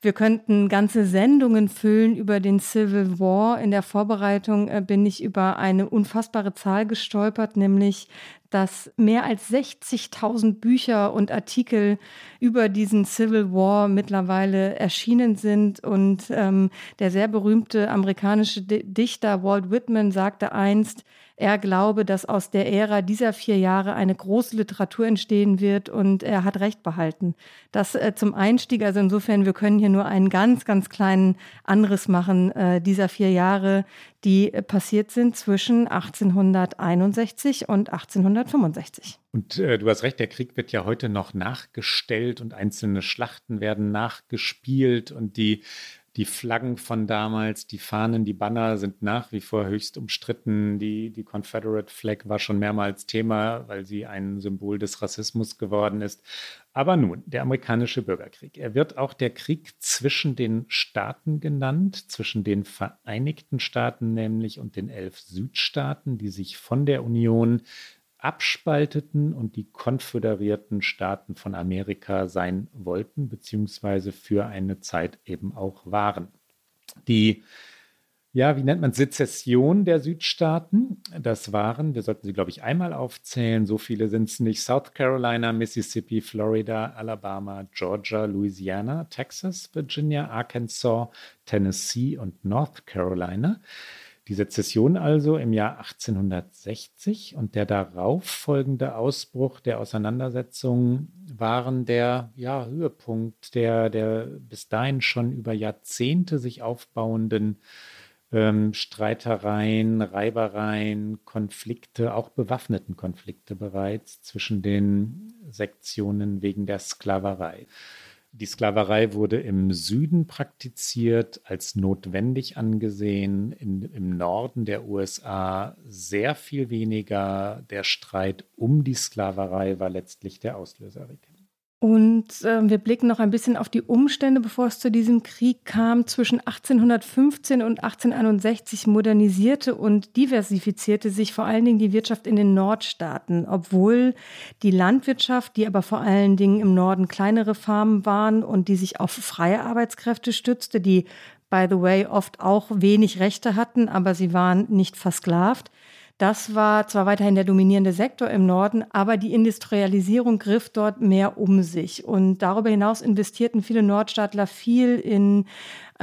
wir könnten ganze Sendungen füllen über den Civil War. In der Vorbereitung äh, bin ich über eine unfassbare Zahl gestolpert, nämlich dass mehr als 60.000 Bücher und Artikel über diesen Civil War mittlerweile erschienen sind. Und ähm, der sehr berühmte amerikanische Dichter Walt Whitman sagte einst, er glaube, dass aus der Ära dieser vier Jahre eine große Literatur entstehen wird und er hat recht behalten. Das äh, zum Einstieg, also insofern, wir können hier nur einen ganz, ganz kleinen Anriss machen äh, dieser vier Jahre, die äh, passiert sind zwischen 1861 und 1865. Und äh, du hast recht, der Krieg wird ja heute noch nachgestellt und einzelne Schlachten werden nachgespielt und die die Flaggen von damals, die Fahnen, die Banner sind nach wie vor höchst umstritten. Die, die Confederate Flag war schon mehrmals Thema, weil sie ein Symbol des Rassismus geworden ist. Aber nun, der amerikanische Bürgerkrieg. Er wird auch der Krieg zwischen den Staaten genannt, zwischen den Vereinigten Staaten nämlich und den elf Südstaaten, die sich von der Union abspalteten und die konföderierten Staaten von Amerika sein wollten, beziehungsweise für eine Zeit eben auch waren. Die, ja, wie nennt man Sezession der Südstaaten? Das waren, wir sollten sie, glaube ich, einmal aufzählen, so viele sind es nicht, South Carolina, Mississippi, Florida, Alabama, Georgia, Louisiana, Texas, Virginia, Arkansas, Tennessee und North Carolina. Die Sezession also im Jahr 1860 und der darauf folgende Ausbruch der Auseinandersetzung waren der ja, Höhepunkt der, der bis dahin schon über Jahrzehnte sich aufbauenden ähm, Streitereien, Reibereien, Konflikte, auch bewaffneten Konflikte bereits zwischen den Sektionen wegen der Sklaverei. Die Sklaverei wurde im Süden praktiziert, als notwendig angesehen, in, im Norden der USA sehr viel weniger. Der Streit um die Sklaverei war letztlich der Auslöser. Und äh, wir blicken noch ein bisschen auf die Umstände, bevor es zu diesem Krieg kam. Zwischen 1815 und 1861 modernisierte und diversifizierte sich vor allen Dingen die Wirtschaft in den Nordstaaten, obwohl die Landwirtschaft, die aber vor allen Dingen im Norden kleinere Farmen waren und die sich auf freie Arbeitskräfte stützte, die, by the way, oft auch wenig Rechte hatten, aber sie waren nicht versklavt, Das war zwar weiterhin der dominierende Sektor im Norden, aber die Industrialisierung griff dort mehr um sich. Und darüber hinaus investierten viele Nordstaatler viel in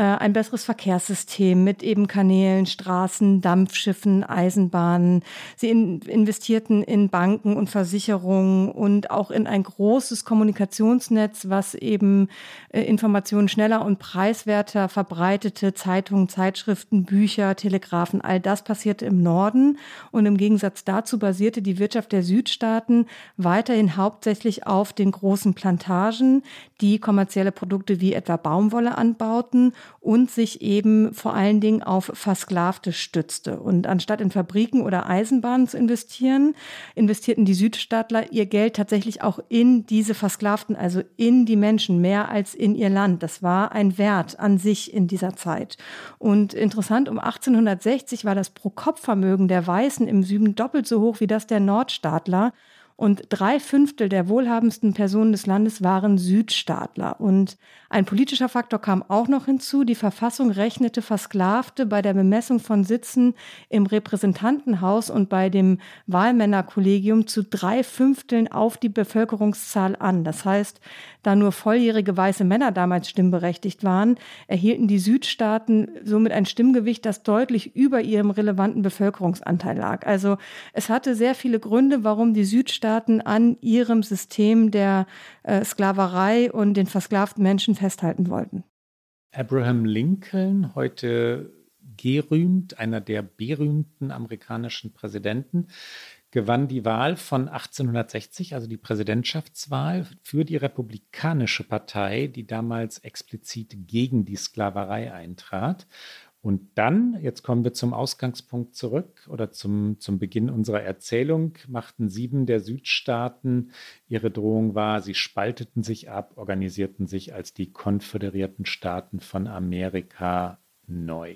ein besseres Verkehrssystem mit eben Kanälen, Straßen, Dampfschiffen, Eisenbahnen. Sie in, investierten in Banken und Versicherungen und auch in ein großes Kommunikationsnetz, was eben äh, Informationen schneller und preiswerter verbreitete, Zeitungen, Zeitschriften, Bücher, Telegrafen, all das passierte im Norden. Und im Gegensatz dazu basierte die Wirtschaft der Südstaaten weiterhin hauptsächlich auf den großen Plantagen, die kommerzielle Produkte wie etwa Baumwolle anbauten und sich eben vor allen Dingen auf Versklavte stützte. Und anstatt in Fabriken oder Eisenbahnen zu investieren, investierten die Südstaatler ihr Geld tatsächlich auch in diese Versklavten, also in die Menschen, mehr als in ihr Land. Das war ein Wert an sich in dieser Zeit. Und interessant, um 1860 war das Pro-Kopf-Vermögen der Weißen im Süden doppelt so hoch wie das der Nordstaatler. Und drei Fünftel der wohlhabendsten Personen des Landes waren Südstaatler. Und ein politischer Faktor kam auch noch hinzu. Die Verfassung rechnete Versklavte bei der Bemessung von Sitzen im Repräsentantenhaus und bei dem Wahlmännerkollegium zu drei Fünfteln auf die Bevölkerungszahl an. Das heißt, da nur volljährige weiße Männer damals stimmberechtigt waren, erhielten die Südstaaten somit ein Stimmgewicht, das deutlich über ihrem relevanten Bevölkerungsanteil lag. Also es hatte sehr viele Gründe, warum die Südstaaten an ihrem System der äh, Sklaverei und den versklavten Menschen festhalten wollten. Abraham Lincoln, heute gerühmt, einer der berühmten amerikanischen Präsidenten, gewann die Wahl von 1860, also die Präsidentschaftswahl für die Republikanische Partei, die damals explizit gegen die Sklaverei eintrat. Und dann, jetzt kommen wir zum Ausgangspunkt zurück oder zum, zum Beginn unserer Erzählung, machten sieben der Südstaaten ihre Drohung wahr. Sie spalteten sich ab, organisierten sich als die konföderierten Staaten von Amerika neu.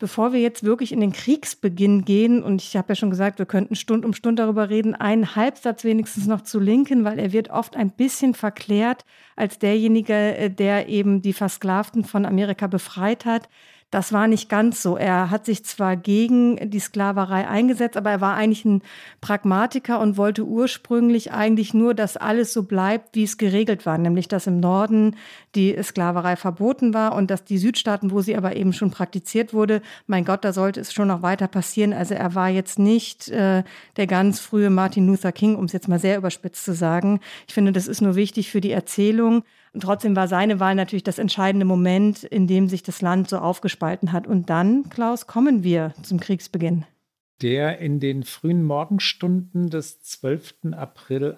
Bevor wir jetzt wirklich in den Kriegsbeginn gehen, und ich habe ja schon gesagt, wir könnten Stund um Stund darüber reden, einen Halbsatz wenigstens noch zu Linken, weil er wird oft ein bisschen verklärt als derjenige, äh, der eben die Versklavten von Amerika befreit hat. Das war nicht ganz so. Er hat sich zwar gegen die Sklaverei eingesetzt, aber er war eigentlich ein Pragmatiker und wollte ursprünglich eigentlich nur, dass alles so bleibt, wie es geregelt war, nämlich dass im Norden die Sklaverei verboten war und dass die Südstaaten, wo sie aber eben schon praktiziert wurde, mein Gott, da sollte es schon noch weiter passieren. Also er war jetzt nicht äh, der ganz frühe Martin Luther King, um es jetzt mal sehr überspitzt zu sagen. Ich finde, das ist nur wichtig für die Erzählung. Und trotzdem war seine Wahl natürlich das entscheidende Moment, in dem sich das Land so aufgespalten hat. Und dann, Klaus, kommen wir zum Kriegsbeginn der in den frühen Morgenstunden des 12. April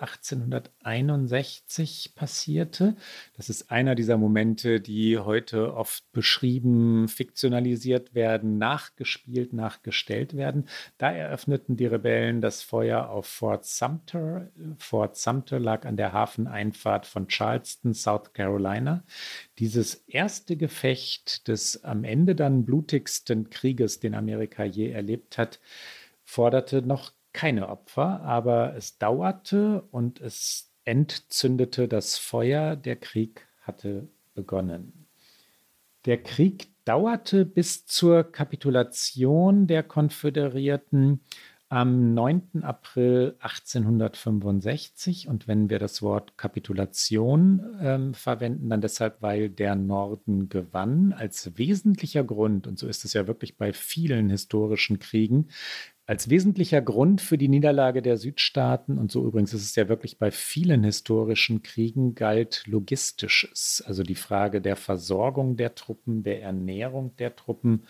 1861 passierte. Das ist einer dieser Momente, die heute oft beschrieben, fiktionalisiert werden, nachgespielt, nachgestellt werden. Da eröffneten die Rebellen das Feuer auf Fort Sumter. Fort Sumter lag an der Hafeneinfahrt von Charleston, South Carolina. Dieses erste Gefecht des am Ende dann blutigsten Krieges, den Amerika je erlebt hat, forderte noch keine Opfer, aber es dauerte und es entzündete das Feuer. Der Krieg hatte begonnen. Der Krieg dauerte bis zur Kapitulation der Konföderierten am 9. April 1865. Und wenn wir das Wort Kapitulation ähm, verwenden, dann deshalb, weil der Norden gewann, als wesentlicher Grund, und so ist es ja wirklich bei vielen historischen Kriegen, als wesentlicher Grund für die Niederlage der Südstaaten, und so übrigens ist es ja wirklich bei vielen historischen Kriegen, galt logistisches, also die Frage der Versorgung der Truppen, der Ernährung der Truppen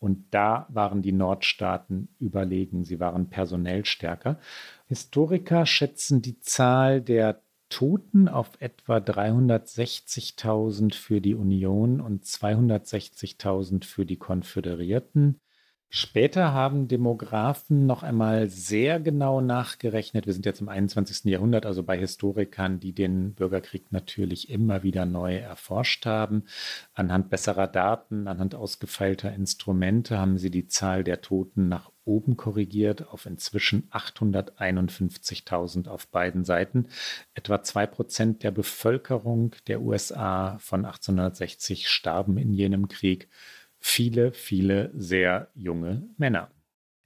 und da waren die Nordstaaten überlegen. Sie waren personell stärker. Historiker schätzen die Zahl der Toten auf etwa 360.000 für die Union und 260.000 für die Konföderierten. Später haben Demografen noch einmal sehr genau nachgerechnet. Wir sind jetzt im 21. Jahrhundert, also bei Historikern, die den Bürgerkrieg natürlich immer wieder neu erforscht haben. Anhand besserer Daten, anhand ausgefeilter Instrumente haben sie die Zahl der Toten nach oben korrigiert auf inzwischen 851.000 auf beiden Seiten. Etwa zwei Prozent der Bevölkerung der USA von 1860 starben in jenem Krieg viele, viele sehr junge Männer.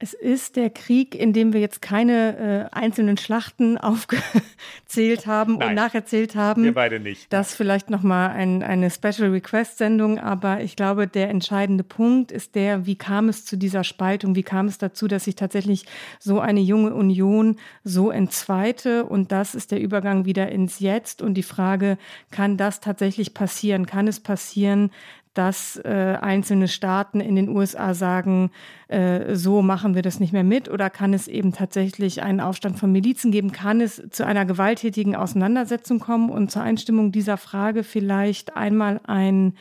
Es ist der Krieg, in dem wir jetzt keine äh, einzelnen Schlachten aufgezählt haben Nein, und nacherzählt haben. Wir beide nicht. Das vielleicht nochmal ein, eine Special Request Sendung, aber ich glaube, der entscheidende Punkt ist der, wie kam es zu dieser Spaltung? Wie kam es dazu, dass sich tatsächlich so eine junge Union so entzweite? Und das ist der Übergang wieder ins Jetzt und die Frage, kann das tatsächlich passieren? Kann es passieren, dass äh, einzelne Staaten in den USA sagen, äh, so machen wir das nicht mehr mit? Oder kann es eben tatsächlich einen Aufstand von Milizen geben? Kann es zu einer gewalttätigen Auseinandersetzung kommen? Und zur Einstimmung dieser Frage vielleicht einmal ein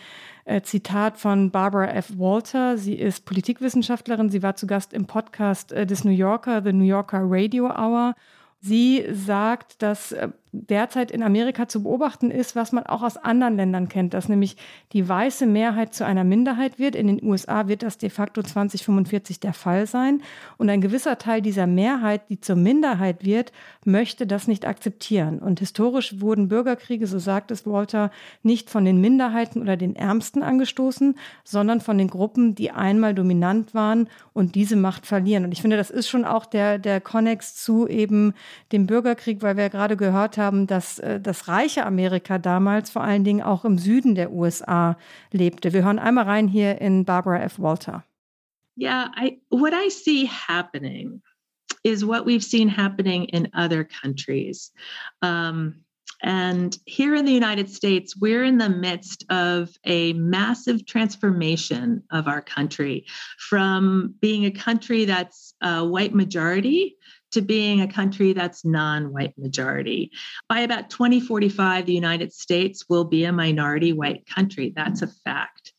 äh, Zitat von Barbara F. Walter. Sie ist Politikwissenschaftlerin. Sie war zu Gast im Podcast äh, des New Yorker, The New Yorker Radio Hour. Sie sagt, dass äh, derzeit in Amerika zu beobachten ist, was man auch aus anderen Ländern kennt, dass nämlich die weiße Mehrheit zu einer Minderheit wird. In den USA wird das de facto 2045 der Fall sein. Und ein gewisser Teil dieser Mehrheit, die zur Minderheit wird, möchte das nicht akzeptieren. Und historisch wurden Bürgerkriege, so sagt es Walter, nicht von den Minderheiten oder den Ärmsten angestoßen, sondern von den Gruppen, die einmal dominant waren und diese Macht verlieren. Und ich finde, das ist schon auch der, der Konnex zu eben dem Bürgerkrieg, weil wir ja gerade gehört haben, haben, dass äh, das reiche Amerika damals vor allen Dingen auch im Süden der USA lebte. Wir hören einmal rein hier in Barbara F. Walter. Yeah, I, what I see happening is what we've seen happening in other countries. Um, and here in the United States, we're in the midst of a massive transformation of our country from being a country that's a white majority to being a country that's non white majority. By about 2045, the United States will be a minority white country. That's a fact.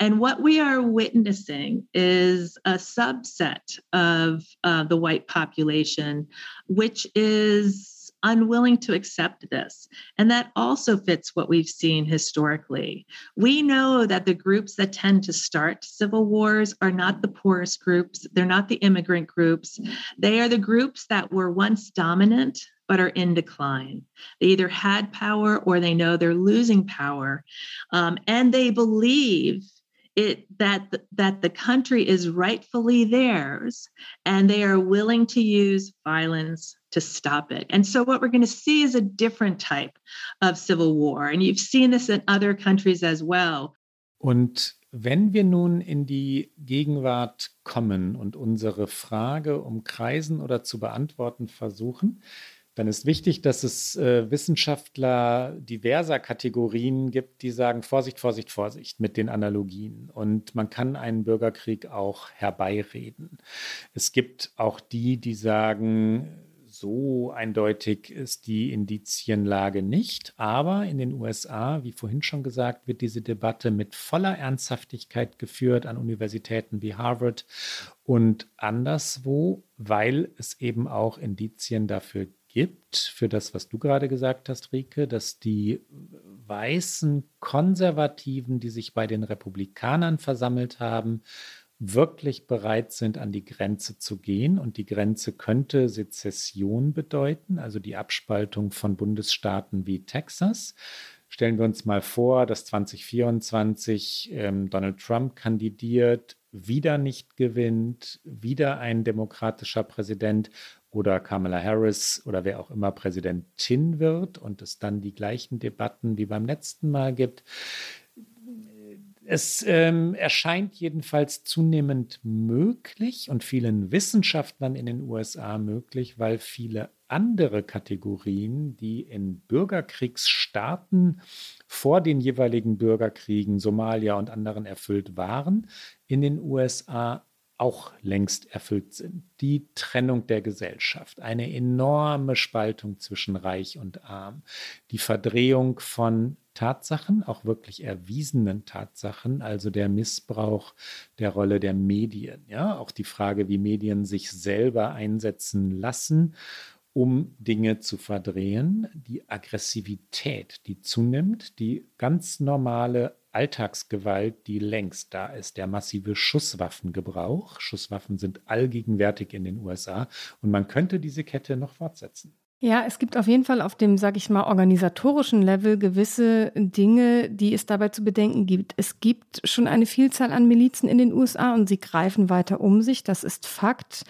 And what we are witnessing is a subset of uh, the white population, which is unwilling to accept this. And that also fits what we've seen historically. We know that the groups that tend to start civil wars are not the poorest groups, they're not the immigrant groups. They are the groups that were once dominant but are in decline. They either had power or they know they're losing power. Um, and they believe it that that the country is rightfully theirs and they are willing to use violence to stop it. And so what we're going to see is a different type of civil war and you've seen this in other countries as well. Und wenn wir nun in die Gegenwart kommen und unsere Frage umkreisen oder zu beantworten versuchen, dann ist wichtig, dass es äh, Wissenschaftler diverser Kategorien gibt, die sagen, Vorsicht, Vorsicht, Vorsicht mit den Analogien. Und man kann einen Bürgerkrieg auch herbeireden. Es gibt auch die, die sagen, so eindeutig ist die Indizienlage nicht. Aber in den USA, wie vorhin schon gesagt, wird diese Debatte mit voller Ernsthaftigkeit geführt an Universitäten wie Harvard und anderswo, weil es eben auch Indizien dafür gibt für das, was du gerade gesagt hast, Rike, dass die weißen Konservativen, die sich bei den Republikanern versammelt haben, wirklich bereit sind, an die Grenze zu gehen. Und die Grenze könnte Sezession bedeuten, also die Abspaltung von Bundesstaaten wie Texas. Stellen wir uns mal vor, dass 2024 ähm, Donald Trump kandidiert, wieder nicht gewinnt, wieder ein demokratischer Präsident oder Kamala Harris oder wer auch immer Präsidentin wird und es dann die gleichen Debatten wie beim letzten Mal gibt. Es ähm, erscheint jedenfalls zunehmend möglich und vielen Wissenschaftlern in den USA möglich, weil viele andere Kategorien, die in Bürgerkriegsstaaten vor den jeweiligen Bürgerkriegen Somalia und anderen erfüllt waren, in den USA auch längst erfüllt sind. Die Trennung der Gesellschaft, eine enorme Spaltung zwischen Reich und Arm, die Verdrehung von Tatsachen, auch wirklich erwiesenen Tatsachen, also der Missbrauch der Rolle der Medien, ja, auch die Frage, wie Medien sich selber einsetzen lassen, um Dinge zu verdrehen, die Aggressivität, die zunimmt, die ganz normale Alltagsgewalt, die längst da ist, der massive Schusswaffengebrauch. Schusswaffen sind allgegenwärtig in den USA und man könnte diese Kette noch fortsetzen. Ja, es gibt auf jeden Fall auf dem, sag ich mal, organisatorischen Level gewisse Dinge, die es dabei zu bedenken gibt. Es gibt schon eine Vielzahl an Milizen in den USA und sie greifen weiter um sich. Das ist Fakt.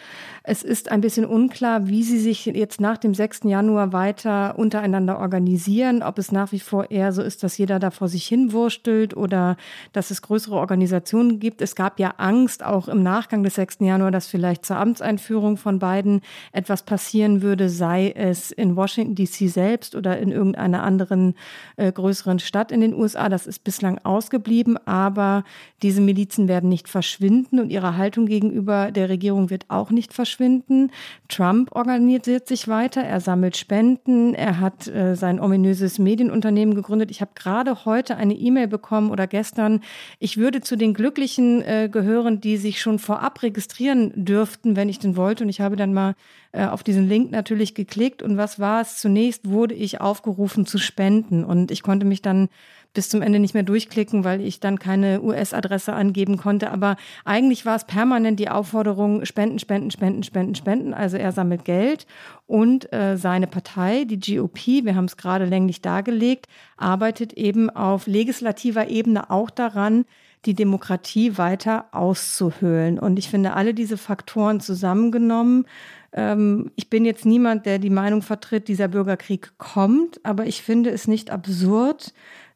Es ist ein bisschen unklar, wie sie sich jetzt nach dem 6. Januar weiter untereinander organisieren, ob es nach wie vor eher so ist, dass jeder da vor sich hinwurstelt oder dass es größere Organisationen gibt. Es gab ja Angst auch im Nachgang des 6. Januar, dass vielleicht zur Amtseinführung von beiden etwas passieren würde, sei es in Washington DC selbst oder in irgendeiner anderen äh, größeren Stadt in den USA. Das ist bislang ausgeblieben, aber diese Milizen werden nicht verschwinden und ihre Haltung gegenüber der Regierung wird auch nicht verschwinden. Trump organisiert sich weiter, er sammelt Spenden, er hat äh, sein ominöses Medienunternehmen gegründet. Ich habe gerade heute eine E-Mail bekommen oder gestern, ich würde zu den Glücklichen äh, gehören, die sich schon vorab registrieren dürften, wenn ich denn wollte. Und ich habe dann mal äh, auf diesen Link natürlich geklickt und was war es? Zunächst wurde ich aufgerufen zu spenden und ich konnte mich dann bis zum Ende nicht mehr durchklicken, weil ich dann keine US-Adresse angeben konnte. Aber eigentlich war es permanent die Aufforderung, spenden, spenden, spenden, spenden, spenden. Also er sammelt Geld und äh, seine Partei, die GOP, wir haben es gerade länglich dargelegt, arbeitet eben auf legislativer Ebene auch daran, die Demokratie weiter auszuhöhlen. Und ich finde, alle diese Faktoren zusammengenommen ähm, ich bin jetzt niemand, der die Meinung vertritt, dieser Bürgerkrieg kommt, aber ich finde es nicht absurd,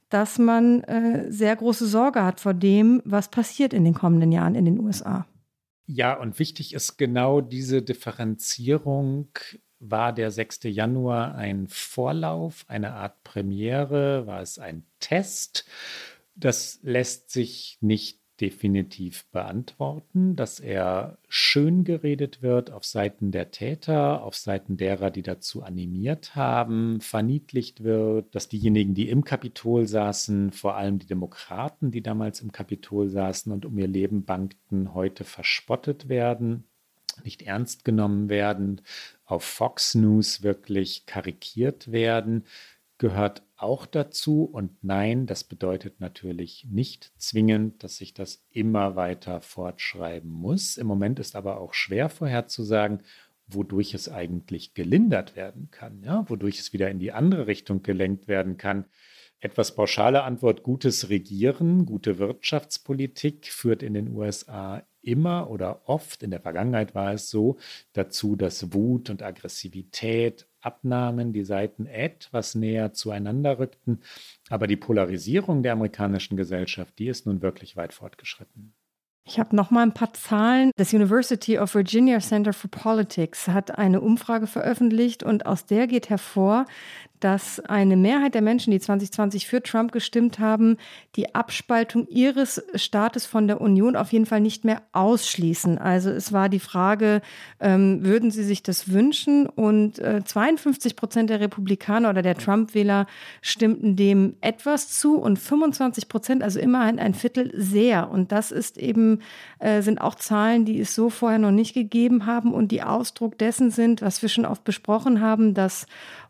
dass man äh, sehr große Sorge hat vor dem, was passiert in den kommenden Jahren in den USA. Ja, und wichtig ist genau diese Differenzierung. War der 6. Januar ein Vorlauf, eine Art Premiere? War es ein Test? Das lässt sich nicht definitiv beantworten, dass er schön geredet wird auf Seiten der Täter, auf Seiten derer, die dazu animiert haben, verniedlicht wird, dass diejenigen, die im Kapitol saßen, vor allem die Demokraten, die damals im Kapitol saßen und um ihr Leben bangten, heute verspottet werden, nicht ernst genommen werden, auf Fox News wirklich karikiert werden gehört auch dazu. Und nein, das bedeutet natürlich nicht zwingend, dass sich das immer weiter fortschreiben muss. Im Moment ist aber auch schwer vorherzusagen, wodurch es eigentlich gelindert werden kann, ja? wodurch es wieder in die andere Richtung gelenkt werden kann. Etwas pauschale Antwort, gutes Regieren, gute Wirtschaftspolitik führt in den USA immer oder oft, in der Vergangenheit war es so, dazu, dass Wut und Aggressivität abnahmen, die Seiten etwas näher zueinander rückten. Aber die Polarisierung der amerikanischen Gesellschaft, die ist nun wirklich weit fortgeschritten. Ich habe noch mal ein paar Zahlen. Das University of Virginia Center for Politics hat eine Umfrage veröffentlicht und aus der geht hervor, dass eine Mehrheit der Menschen, die 2020 für Trump gestimmt haben, die Abspaltung ihres Staates von der Union auf jeden Fall nicht mehr ausschließen. Also es war die Frage, ähm, würden sie sich das wünschen? Und äh, 52 Prozent der Republikaner oder der Trump-Wähler stimmten dem etwas zu und 25 Prozent, also immerhin ein Viertel, sehr. Und das ist eben, äh, sind auch Zahlen, die es so vorher noch nicht gegeben haben und die Ausdruck dessen sind, was wir schon oft besprochen haben, dass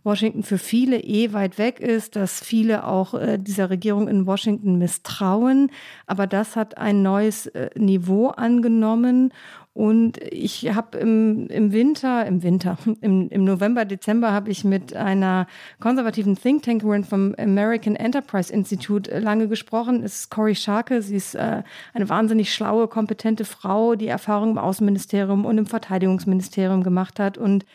Washington für viele eh weit weg ist, dass viele auch äh, dieser Regierung in Washington misstrauen. Aber das hat ein neues äh, Niveau angenommen. Und ich habe im, im Winter, im Winter, im, im November, Dezember habe ich mit einer konservativen Think Tankerin vom American Enterprise Institute äh, lange gesprochen. Es ist Cory Sharke. Sie ist äh, eine wahnsinnig schlaue, kompetente Frau, die Erfahrung im Außenministerium und im Verteidigungsministerium gemacht hat. Und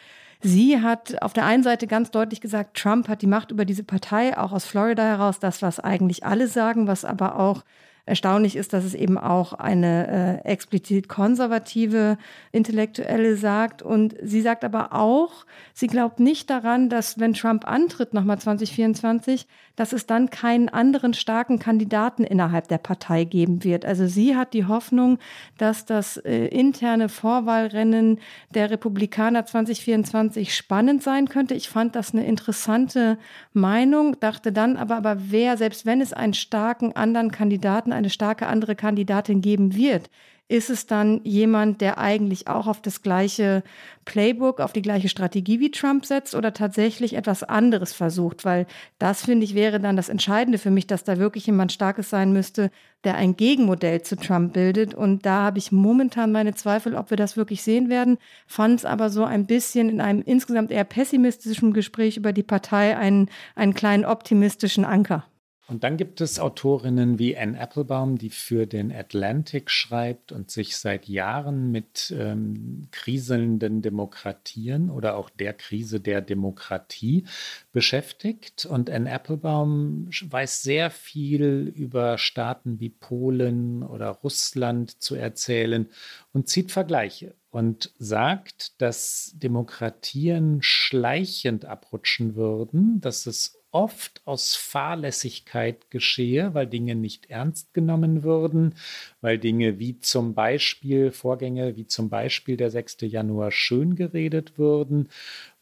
Sie hat auf der einen Seite ganz deutlich gesagt, Trump hat die Macht über diese Partei, auch aus Florida heraus, das, was eigentlich alle sagen, was aber auch Erstaunlich ist, dass es eben auch eine äh, explizit konservative Intellektuelle sagt. Und sie sagt aber auch, sie glaubt nicht daran, dass wenn Trump antritt, nochmal 2024, dass es dann keinen anderen starken Kandidaten innerhalb der Partei geben wird. Also sie hat die Hoffnung, dass das äh, interne Vorwahlrennen der Republikaner 2024 spannend sein könnte. Ich fand das eine interessante Meinung, dachte dann aber, aber wer, selbst wenn es einen starken anderen Kandidaten eine starke andere Kandidatin geben wird, ist es dann jemand, der eigentlich auch auf das gleiche Playbook, auf die gleiche Strategie wie Trump setzt oder tatsächlich etwas anderes versucht? Weil das, finde ich, wäre dann das Entscheidende für mich, dass da wirklich jemand Starkes sein müsste, der ein Gegenmodell zu Trump bildet. Und da habe ich momentan meine Zweifel, ob wir das wirklich sehen werden. Fand es aber so ein bisschen in einem insgesamt eher pessimistischen Gespräch über die Partei einen, einen kleinen optimistischen Anker. Und dann gibt es Autorinnen wie Anne Applebaum, die für den Atlantic schreibt und sich seit Jahren mit ähm, kriselnden Demokratien oder auch der Krise der Demokratie beschäftigt. Und Anne Applebaum weiß sehr viel über Staaten wie Polen oder Russland zu erzählen und zieht Vergleiche und sagt, dass Demokratien schleichend abrutschen würden, dass es oft aus Fahrlässigkeit geschehe, weil Dinge nicht ernst genommen würden, weil Dinge wie zum Beispiel Vorgänge wie zum Beispiel der 6. Januar schön geredet würden.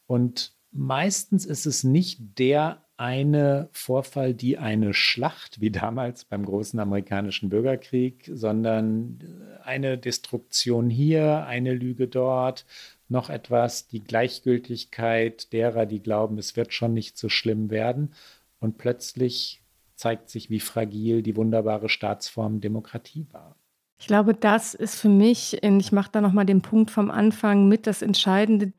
Und meistens ist es nicht der eine Vorfall, die eine Schlacht, wie damals beim großen amerikanischen Bürgerkrieg, sondern eine Destruktion hier, eine Lüge dort, noch etwas, die Gleichgültigkeit derer, die glauben, es wird schon nicht so schlimm werden. Und plötzlich zeigt sich, wie fragil die wunderbare Staatsform Demokratie war. Ich glaube, das ist für mich, ich mache da nochmal den Punkt vom Anfang mit, das Entscheidende,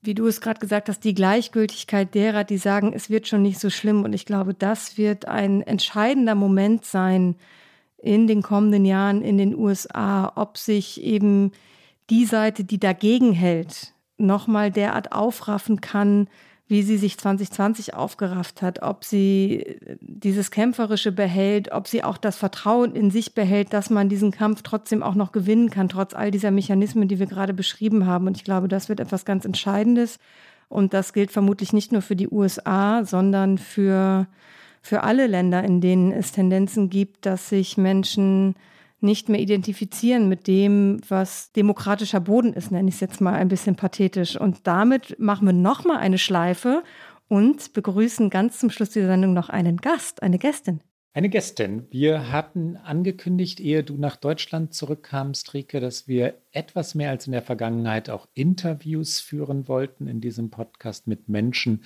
wie du es gerade gesagt hast, die Gleichgültigkeit derer, die sagen, es wird schon nicht so schlimm. Und ich glaube, das wird ein entscheidender Moment sein in den kommenden Jahren in den USA, ob sich eben die Seite, die dagegen hält, nochmal derart aufraffen kann, wie sie sich 2020 aufgerafft hat, ob sie dieses Kämpferische behält, ob sie auch das Vertrauen in sich behält, dass man diesen Kampf trotzdem auch noch gewinnen kann, trotz all dieser Mechanismen, die wir gerade beschrieben haben. Und ich glaube, das wird etwas ganz Entscheidendes. Und das gilt vermutlich nicht nur für die USA, sondern für, für alle Länder, in denen es Tendenzen gibt, dass sich Menschen nicht mehr identifizieren mit dem, was demokratischer Boden ist, nenne ich es jetzt mal ein bisschen pathetisch. Und damit machen wir nochmal eine Schleife und begrüßen ganz zum Schluss dieser Sendung noch einen Gast, eine Gästin. Eine Gästin. Wir hatten angekündigt, ehe du nach Deutschland zurückkamst, Rike, dass wir etwas mehr als in der Vergangenheit auch Interviews führen wollten in diesem Podcast mit Menschen,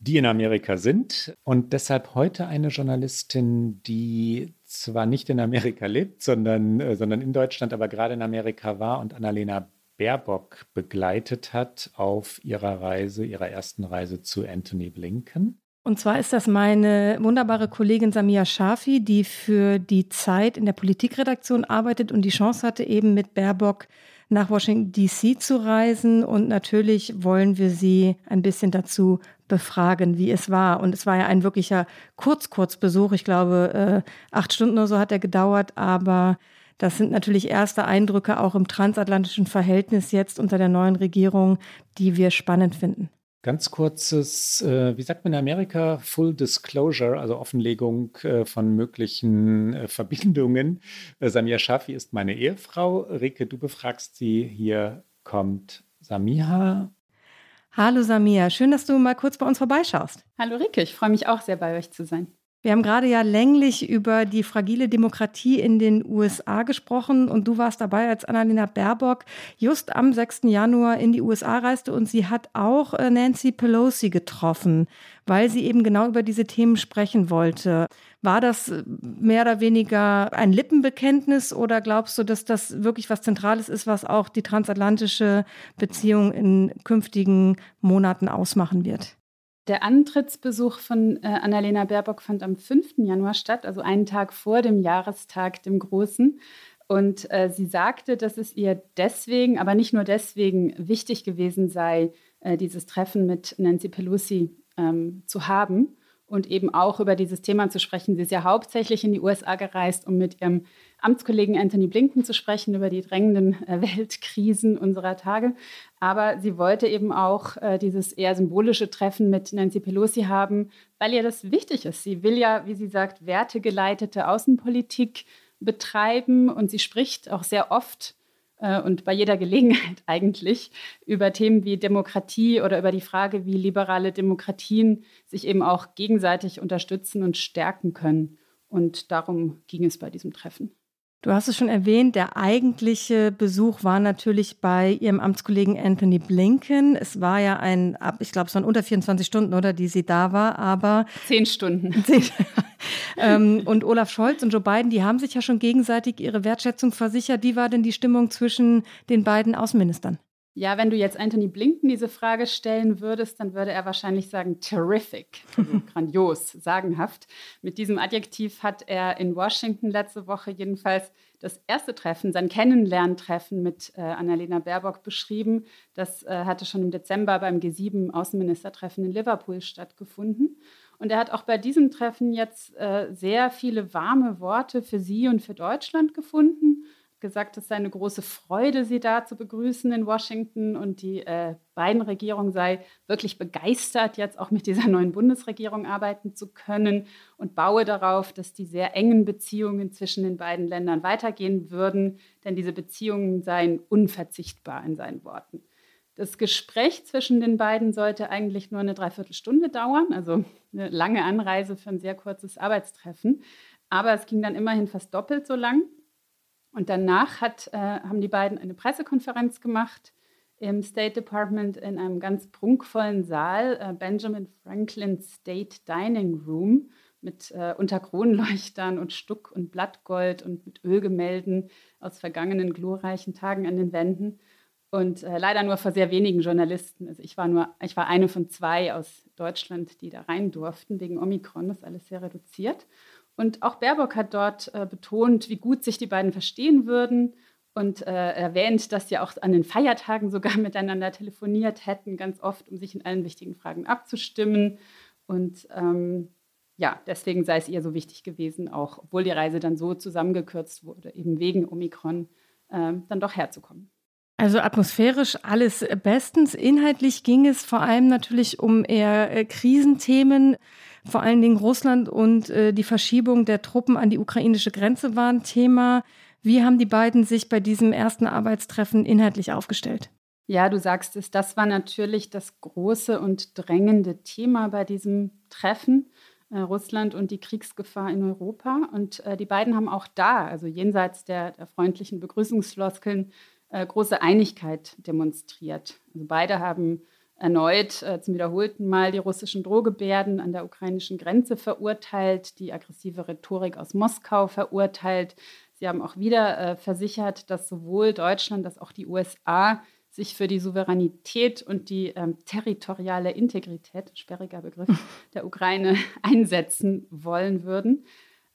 die in Amerika sind. Und deshalb heute eine Journalistin, die zwar nicht in Amerika lebt, sondern, äh, sondern in Deutschland, aber gerade in Amerika war und Annalena Baerbock begleitet hat auf ihrer Reise, ihrer ersten Reise zu Anthony Blinken. Und zwar ist das meine wunderbare Kollegin Samia Shafi, die für die Zeit in der Politikredaktion arbeitet und die Chance hatte, eben mit Baerbock nach Washington DC zu reisen. Und natürlich wollen wir sie ein bisschen dazu befragen, wie es war. Und es war ja ein wirklicher Kurz-Kurzbesuch. Ich glaube, äh, acht Stunden oder so hat er gedauert, aber das sind natürlich erste Eindrücke auch im transatlantischen Verhältnis jetzt unter der neuen Regierung, die wir spannend finden. Ganz kurzes, äh, wie sagt man in Amerika, Full Disclosure, also Offenlegung äh, von möglichen äh, Verbindungen. Äh, Samia Shafi ist meine Ehefrau. Rike, du befragst sie. Hier kommt Samiha. Hallo Samia, schön, dass du mal kurz bei uns vorbeischaust. Hallo Rike, ich freue mich auch sehr bei euch zu sein. Wir haben gerade ja länglich über die fragile Demokratie in den USA gesprochen und du warst dabei, als Annalena Baerbock just am 6. Januar in die USA reiste und sie hat auch äh, Nancy Pelosi getroffen, weil sie eben genau über diese Themen sprechen wollte. War das äh, mehr oder weniger ein Lippenbekenntnis oder glaubst du, dass das wirklich was Zentrales ist, was auch die transatlantische Beziehung in künftigen Monaten ausmachen wird? Der Antrittsbesuch von äh, Annalena Baerbock fand am 5. Januar statt, also einen Tag vor dem Jahrestag, dem Großen. Und äh, sie sagte, dass es ihr deswegen, aber nicht nur deswegen, wichtig gewesen sei, äh, dieses Treffen mit Nancy Pelosi ähm, zu haben und eben auch über dieses Thema zu sprechen. Sie ist ja hauptsächlich in die USA gereist, um mit ihrem Amtskollegen Anthony Blinken zu sprechen über die drängenden äh, Weltkrisen unserer Tage. Aber sie wollte eben auch äh, dieses eher symbolische Treffen mit Nancy Pelosi haben, weil ihr das wichtig ist. Sie will ja, wie sie sagt, wertegeleitete Außenpolitik betreiben und sie spricht auch sehr oft äh, und bei jeder Gelegenheit eigentlich über Themen wie Demokratie oder über die Frage, wie liberale Demokratien sich eben auch gegenseitig unterstützen und stärken können. Und darum ging es bei diesem Treffen. Du hast es schon erwähnt, der eigentliche Besuch war natürlich bei ihrem Amtskollegen Anthony Blinken. Es war ja ein, ich glaube, es waren unter 24 Stunden, oder, die sie da war, aber. Zehn Stunden. Zehn, ähm, und Olaf Scholz und Joe Biden, die haben sich ja schon gegenseitig ihre Wertschätzung versichert. Wie war denn die Stimmung zwischen den beiden Außenministern? Ja, wenn du jetzt Anthony Blinken diese Frage stellen würdest, dann würde er wahrscheinlich sagen terrific, also grandios, sagenhaft. Mit diesem Adjektiv hat er in Washington letzte Woche jedenfalls das erste Treffen, sein Kennenlerntreffen mit äh, Annalena Baerbock beschrieben. Das äh, hatte schon im Dezember beim G7-Außenministertreffen in Liverpool stattgefunden. Und er hat auch bei diesem Treffen jetzt äh, sehr viele warme Worte für sie und für Deutschland gefunden gesagt, es sei eine große Freude, sie da zu begrüßen in Washington und die äh, Biden-Regierung sei wirklich begeistert, jetzt auch mit dieser neuen Bundesregierung arbeiten zu können und baue darauf, dass die sehr engen Beziehungen zwischen den beiden Ländern weitergehen würden, denn diese Beziehungen seien unverzichtbar in seinen Worten. Das Gespräch zwischen den beiden sollte eigentlich nur eine Dreiviertelstunde dauern, also eine lange Anreise für ein sehr kurzes Arbeitstreffen. Aber es ging dann immerhin fast doppelt so lang. Und danach hat, äh, haben die beiden eine Pressekonferenz gemacht im State Department in einem ganz prunkvollen Saal, äh, Benjamin Franklin State Dining Room, mit äh, Unterkronleuchtern und Stuck und Blattgold und mit Ölgemälden aus vergangenen glorreichen Tagen an den Wänden. Und äh, leider nur vor sehr wenigen Journalisten. Also ich war nur, ich war eine von zwei aus Deutschland, die da rein durften. Wegen Omikron ist alles sehr reduziert. Und auch Baerbock hat dort äh, betont, wie gut sich die beiden verstehen würden und äh, erwähnt, dass sie auch an den Feiertagen sogar miteinander telefoniert hätten, ganz oft, um sich in allen wichtigen Fragen abzustimmen. Und ähm, ja, deswegen sei es ihr so wichtig gewesen, auch obwohl die Reise dann so zusammengekürzt wurde, eben wegen Omikron, äh, dann doch herzukommen. Also atmosphärisch alles bestens. Inhaltlich ging es vor allem natürlich um eher äh, Krisenthemen. Vor allen Dingen Russland und äh, die Verschiebung der Truppen an die ukrainische Grenze waren Thema. Wie haben die beiden sich bei diesem ersten Arbeitstreffen inhaltlich aufgestellt? Ja, du sagst es, das war natürlich das große und drängende Thema bei diesem Treffen. Äh, Russland und die Kriegsgefahr in Europa. Und äh, die beiden haben auch da, also jenseits der, der freundlichen Begrüßungsfloskeln, äh, große Einigkeit demonstriert. Also beide haben erneut äh, zum wiederholten Mal die russischen Drohgebärden an der ukrainischen Grenze verurteilt, die aggressive Rhetorik aus Moskau verurteilt. Sie haben auch wieder äh, versichert, dass sowohl Deutschland als auch die USA sich für die Souveränität und die ähm, territoriale Integrität, sperriger Begriff, der Ukraine einsetzen wollen würden.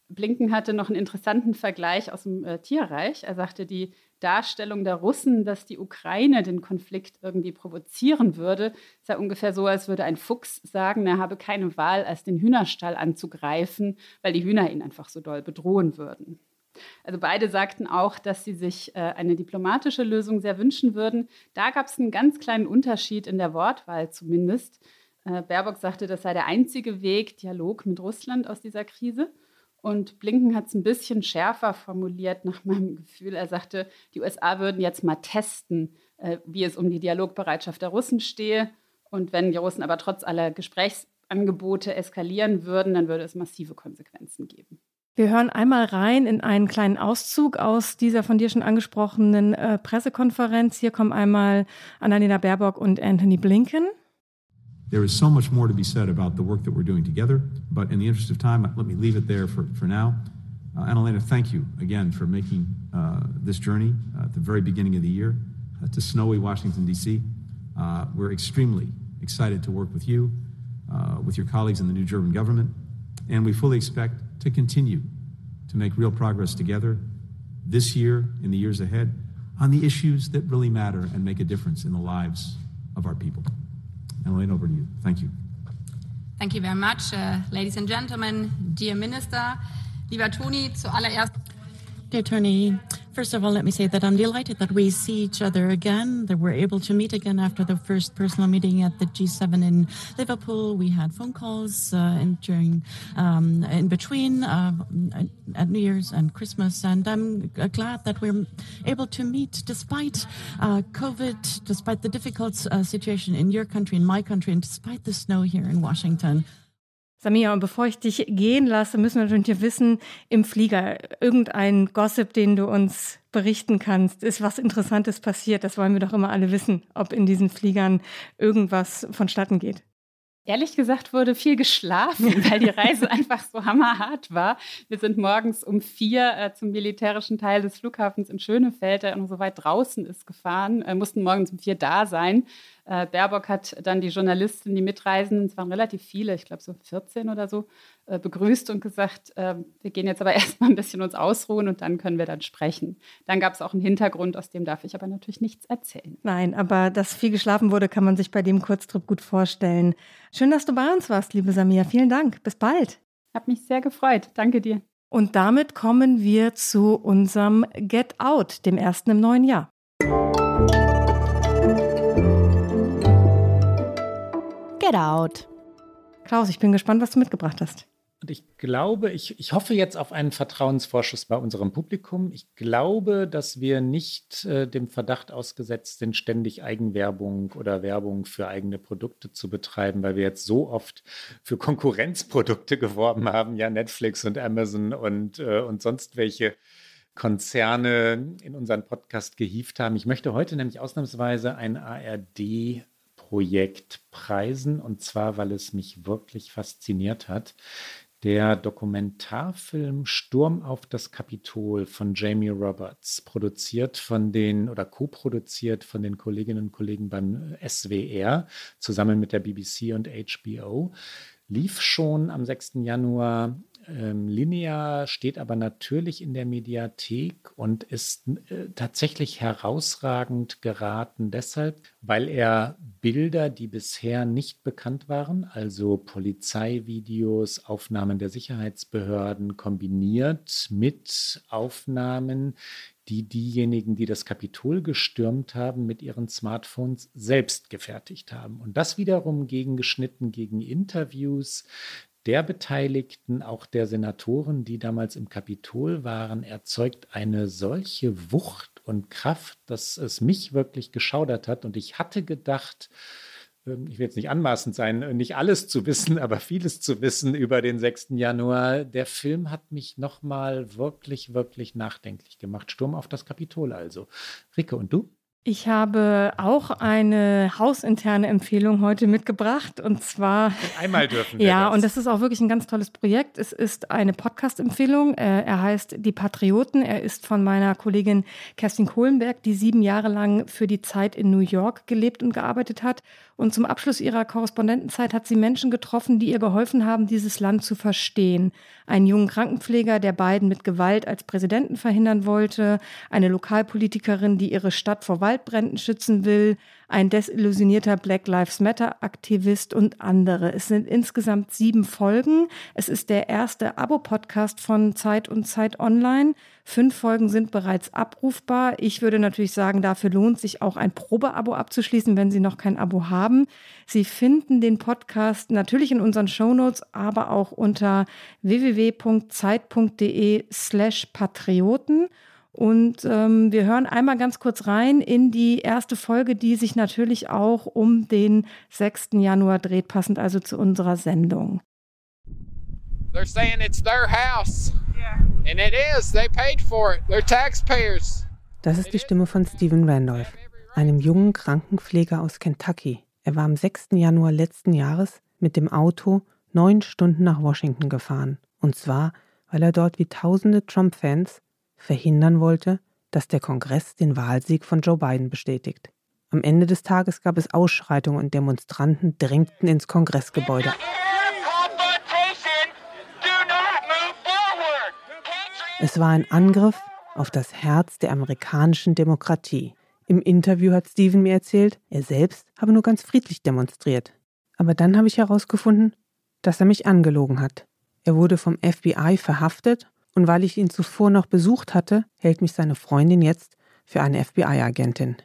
Blinken hatte noch einen interessanten Vergleich aus dem äh, Tierreich. Er sagte, die Darstellung der Russen, dass die Ukraine den Konflikt irgendwie provozieren würde, sei ungefähr so, als würde ein Fuchs sagen, er habe keine Wahl, als den Hühnerstall anzugreifen, weil die Hühner ihn einfach so doll bedrohen würden. Also beide sagten auch, dass sie sich äh, eine diplomatische Lösung sehr wünschen würden. Da gab es einen ganz kleinen Unterschied in der Wortwahl zumindest. Äh, Baerbock sagte, das sei der einzige Weg, Dialog mit Russland aus dieser Krise. Und Blinken hat es ein bisschen schärfer formuliert nach meinem Gefühl. Er sagte, die USA würden jetzt mal testen, äh, wie es um die Dialogbereitschaft der Russen stehe. Und wenn die Russen aber trotz aller Gesprächsangebote eskalieren würden, dann würde es massive Konsequenzen geben. Wir hören einmal rein in einen kleinen Auszug aus dieser von dir schon angesprochenen äh, Pressekonferenz. Hier kommen einmal Annalena Baerbock und Anthony Blinken. There is so much more to be said about the work that we're doing together, but in the interest of time, let me leave it there for, for now. Uh, Annalena, thank you again for making uh, this journey uh, at the very beginning of the year uh, to snowy Washington, D.C. Uh, we're extremely excited to work with you, uh, with your colleagues in the new German government, and we fully expect to continue to make real progress together this year, in the years ahead, on the issues that really matter and make a difference in the lives of our people. Elaine, over to you. Thank you. Thank you very much, uh, ladies and gentlemen, dear Minister. Lieber Toni, zuallererst. Dear Tony, first of all, let me say that I'm delighted that we see each other again, that we're able to meet again after the first personal meeting at the G7 in Liverpool. We had phone calls uh, in, during, um, in between uh, at New Year's and Christmas, and I'm glad that we're able to meet despite uh, COVID, despite the difficult uh, situation in your country, in my country, and despite the snow here in Washington. Samia, und bevor ich dich gehen lasse, müssen wir natürlich wissen, im Flieger irgendein Gossip, den du uns berichten kannst, ist was Interessantes passiert. Das wollen wir doch immer alle wissen, ob in diesen Fliegern irgendwas vonstatten geht. Ehrlich gesagt wurde viel geschlafen, weil die Reise einfach so hammerhart war. Wir sind morgens um vier äh, zum militärischen Teil des Flughafens in Schönefeld, der noch so weit draußen ist, gefahren, äh, mussten morgens um vier da sein. Äh, Baerbock hat dann die Journalisten, die Mitreisenden, es waren relativ viele, ich glaube so 14 oder so, äh, begrüßt und gesagt, äh, wir gehen jetzt aber erstmal ein bisschen uns ausruhen und dann können wir dann sprechen. Dann gab es auch einen Hintergrund, aus dem darf ich aber natürlich nichts erzählen. Nein, aber dass viel geschlafen wurde, kann man sich bei dem Kurztrip gut vorstellen. Schön, dass du bei uns warst, liebe Samia. Vielen Dank. Bis bald. Hat mich sehr gefreut. Danke dir. Und damit kommen wir zu unserem Get Out, dem ersten im neuen Jahr. Get Out. Klaus, ich bin gespannt, was du mitgebracht hast. Und ich glaube, ich, ich hoffe jetzt auf einen Vertrauensvorschuss bei unserem Publikum. Ich glaube, dass wir nicht äh, dem Verdacht ausgesetzt sind, ständig Eigenwerbung oder Werbung für eigene Produkte zu betreiben, weil wir jetzt so oft für Konkurrenzprodukte geworben haben, ja, Netflix und Amazon und, äh, und sonst welche Konzerne in unseren Podcast gehievt haben. Ich möchte heute nämlich ausnahmsweise ein ARD Projekt preisen und zwar, weil es mich wirklich fasziniert hat. Der Dokumentarfilm Sturm auf das Kapitol von Jamie Roberts, produziert von den oder co-produziert von den Kolleginnen und Kollegen beim SWR zusammen mit der BBC und HBO, lief schon am 6. Januar ähm, linear, steht aber natürlich in der Mediathek und ist äh, tatsächlich herausragend geraten deshalb, weil er Bilder, die bisher nicht bekannt waren, also Polizeivideos, Aufnahmen der Sicherheitsbehörden kombiniert mit Aufnahmen, die diejenigen, die das Kapitol gestürmt haben, mit ihren Smartphones selbst gefertigt haben. Und das wiederum gegengeschnitten gegen Interviews, der Beteiligten, auch der Senatoren, die damals im Kapitol waren, erzeugt eine solche Wucht und Kraft, dass es mich wirklich geschaudert hat. Und ich hatte gedacht, ähm, ich will jetzt nicht anmaßend sein, nicht alles zu wissen, aber vieles zu wissen über den 6. Januar. Der Film hat mich nochmal wirklich, wirklich nachdenklich gemacht. Sturm auf das Kapitol also. Ricke, und du? Ich habe auch eine hausinterne Empfehlung heute mitgebracht und zwar. Einmal dürfen wir. ja, das. und das ist auch wirklich ein ganz tolles Projekt. Es ist eine Podcast-Empfehlung. Äh, er heißt Die Patrioten. Er ist von meiner Kollegin Kerstin Kohlenberg, die sieben Jahre lang für die Zeit in New York gelebt und gearbeitet hat. Und zum Abschluss ihrer Korrespondentenzeit hat sie Menschen getroffen, die ihr geholfen haben, dieses Land zu verstehen. Einen jungen Krankenpfleger, der Biden mit Gewalt als Präsidenten verhindern wollte, eine Lokalpolitikerin, die ihre Stadt vor Waldbränden schützen will, ein desillusionierter Black Lives Matter-Aktivist und andere. Es sind insgesamt sieben Folgen. Es ist der erste Abo-Podcast von Zeit und Zeit Online. Fünf Folgen sind bereits abrufbar. Ich würde natürlich sagen, dafür lohnt sich auch ein Probeabo abzuschließen, wenn Sie noch kein Abo haben. Sie finden den Podcast natürlich in unseren Shownotes, aber auch unter www.zeit.de slash Patrioten. Und ähm, wir hören einmal ganz kurz rein in die erste Folge, die sich natürlich auch um den 6. Januar dreht, passend also zu unserer Sendung. They're saying it's their house. Yeah. And it is. They paid for it. They're taxpayers. Das ist die Stimme von Stephen Randolph, einem jungen Krankenpfleger aus Kentucky. Er war am 6. Januar letzten Jahres mit dem Auto neun Stunden nach Washington gefahren. Und zwar, weil er dort wie tausende Trump-Fans verhindern wollte, dass der Kongress den Wahlsieg von Joe Biden bestätigt. Am Ende des Tages gab es Ausschreitungen und Demonstranten drängten ins Kongressgebäude. Es war ein Angriff auf das Herz der amerikanischen Demokratie. Im Interview hat Steven mir erzählt, er selbst habe nur ganz friedlich demonstriert. Aber dann habe ich herausgefunden, dass er mich angelogen hat. Er wurde vom FBI verhaftet und weil ich ihn zuvor noch besucht hatte, hält mich seine Freundin jetzt für eine FBI-Agentin.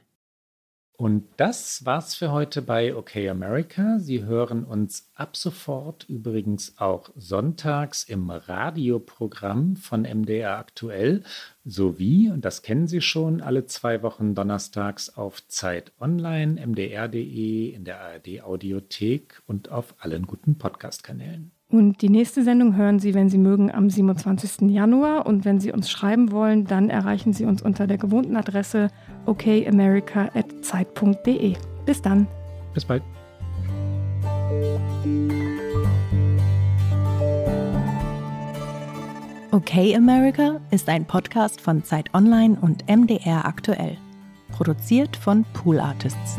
Und das war's für heute bei OK America. Sie hören uns ab sofort übrigens auch sonntags im Radioprogramm von MDR aktuell sowie, und das kennen Sie schon, alle zwei Wochen donnerstags auf Zeit Online, mdr.de, in der ARD Audiothek und auf allen guten Podcast-Kanälen. Und die nächste Sendung hören Sie, wenn Sie mögen, am 27. Januar. Und wenn Sie uns schreiben wollen, dann erreichen Sie uns unter der gewohnten Adresse okamerica.zeit.de. Bis dann. Bis bald. Okay America ist ein Podcast von Zeit Online und MDR aktuell. Produziert von Pool Artists.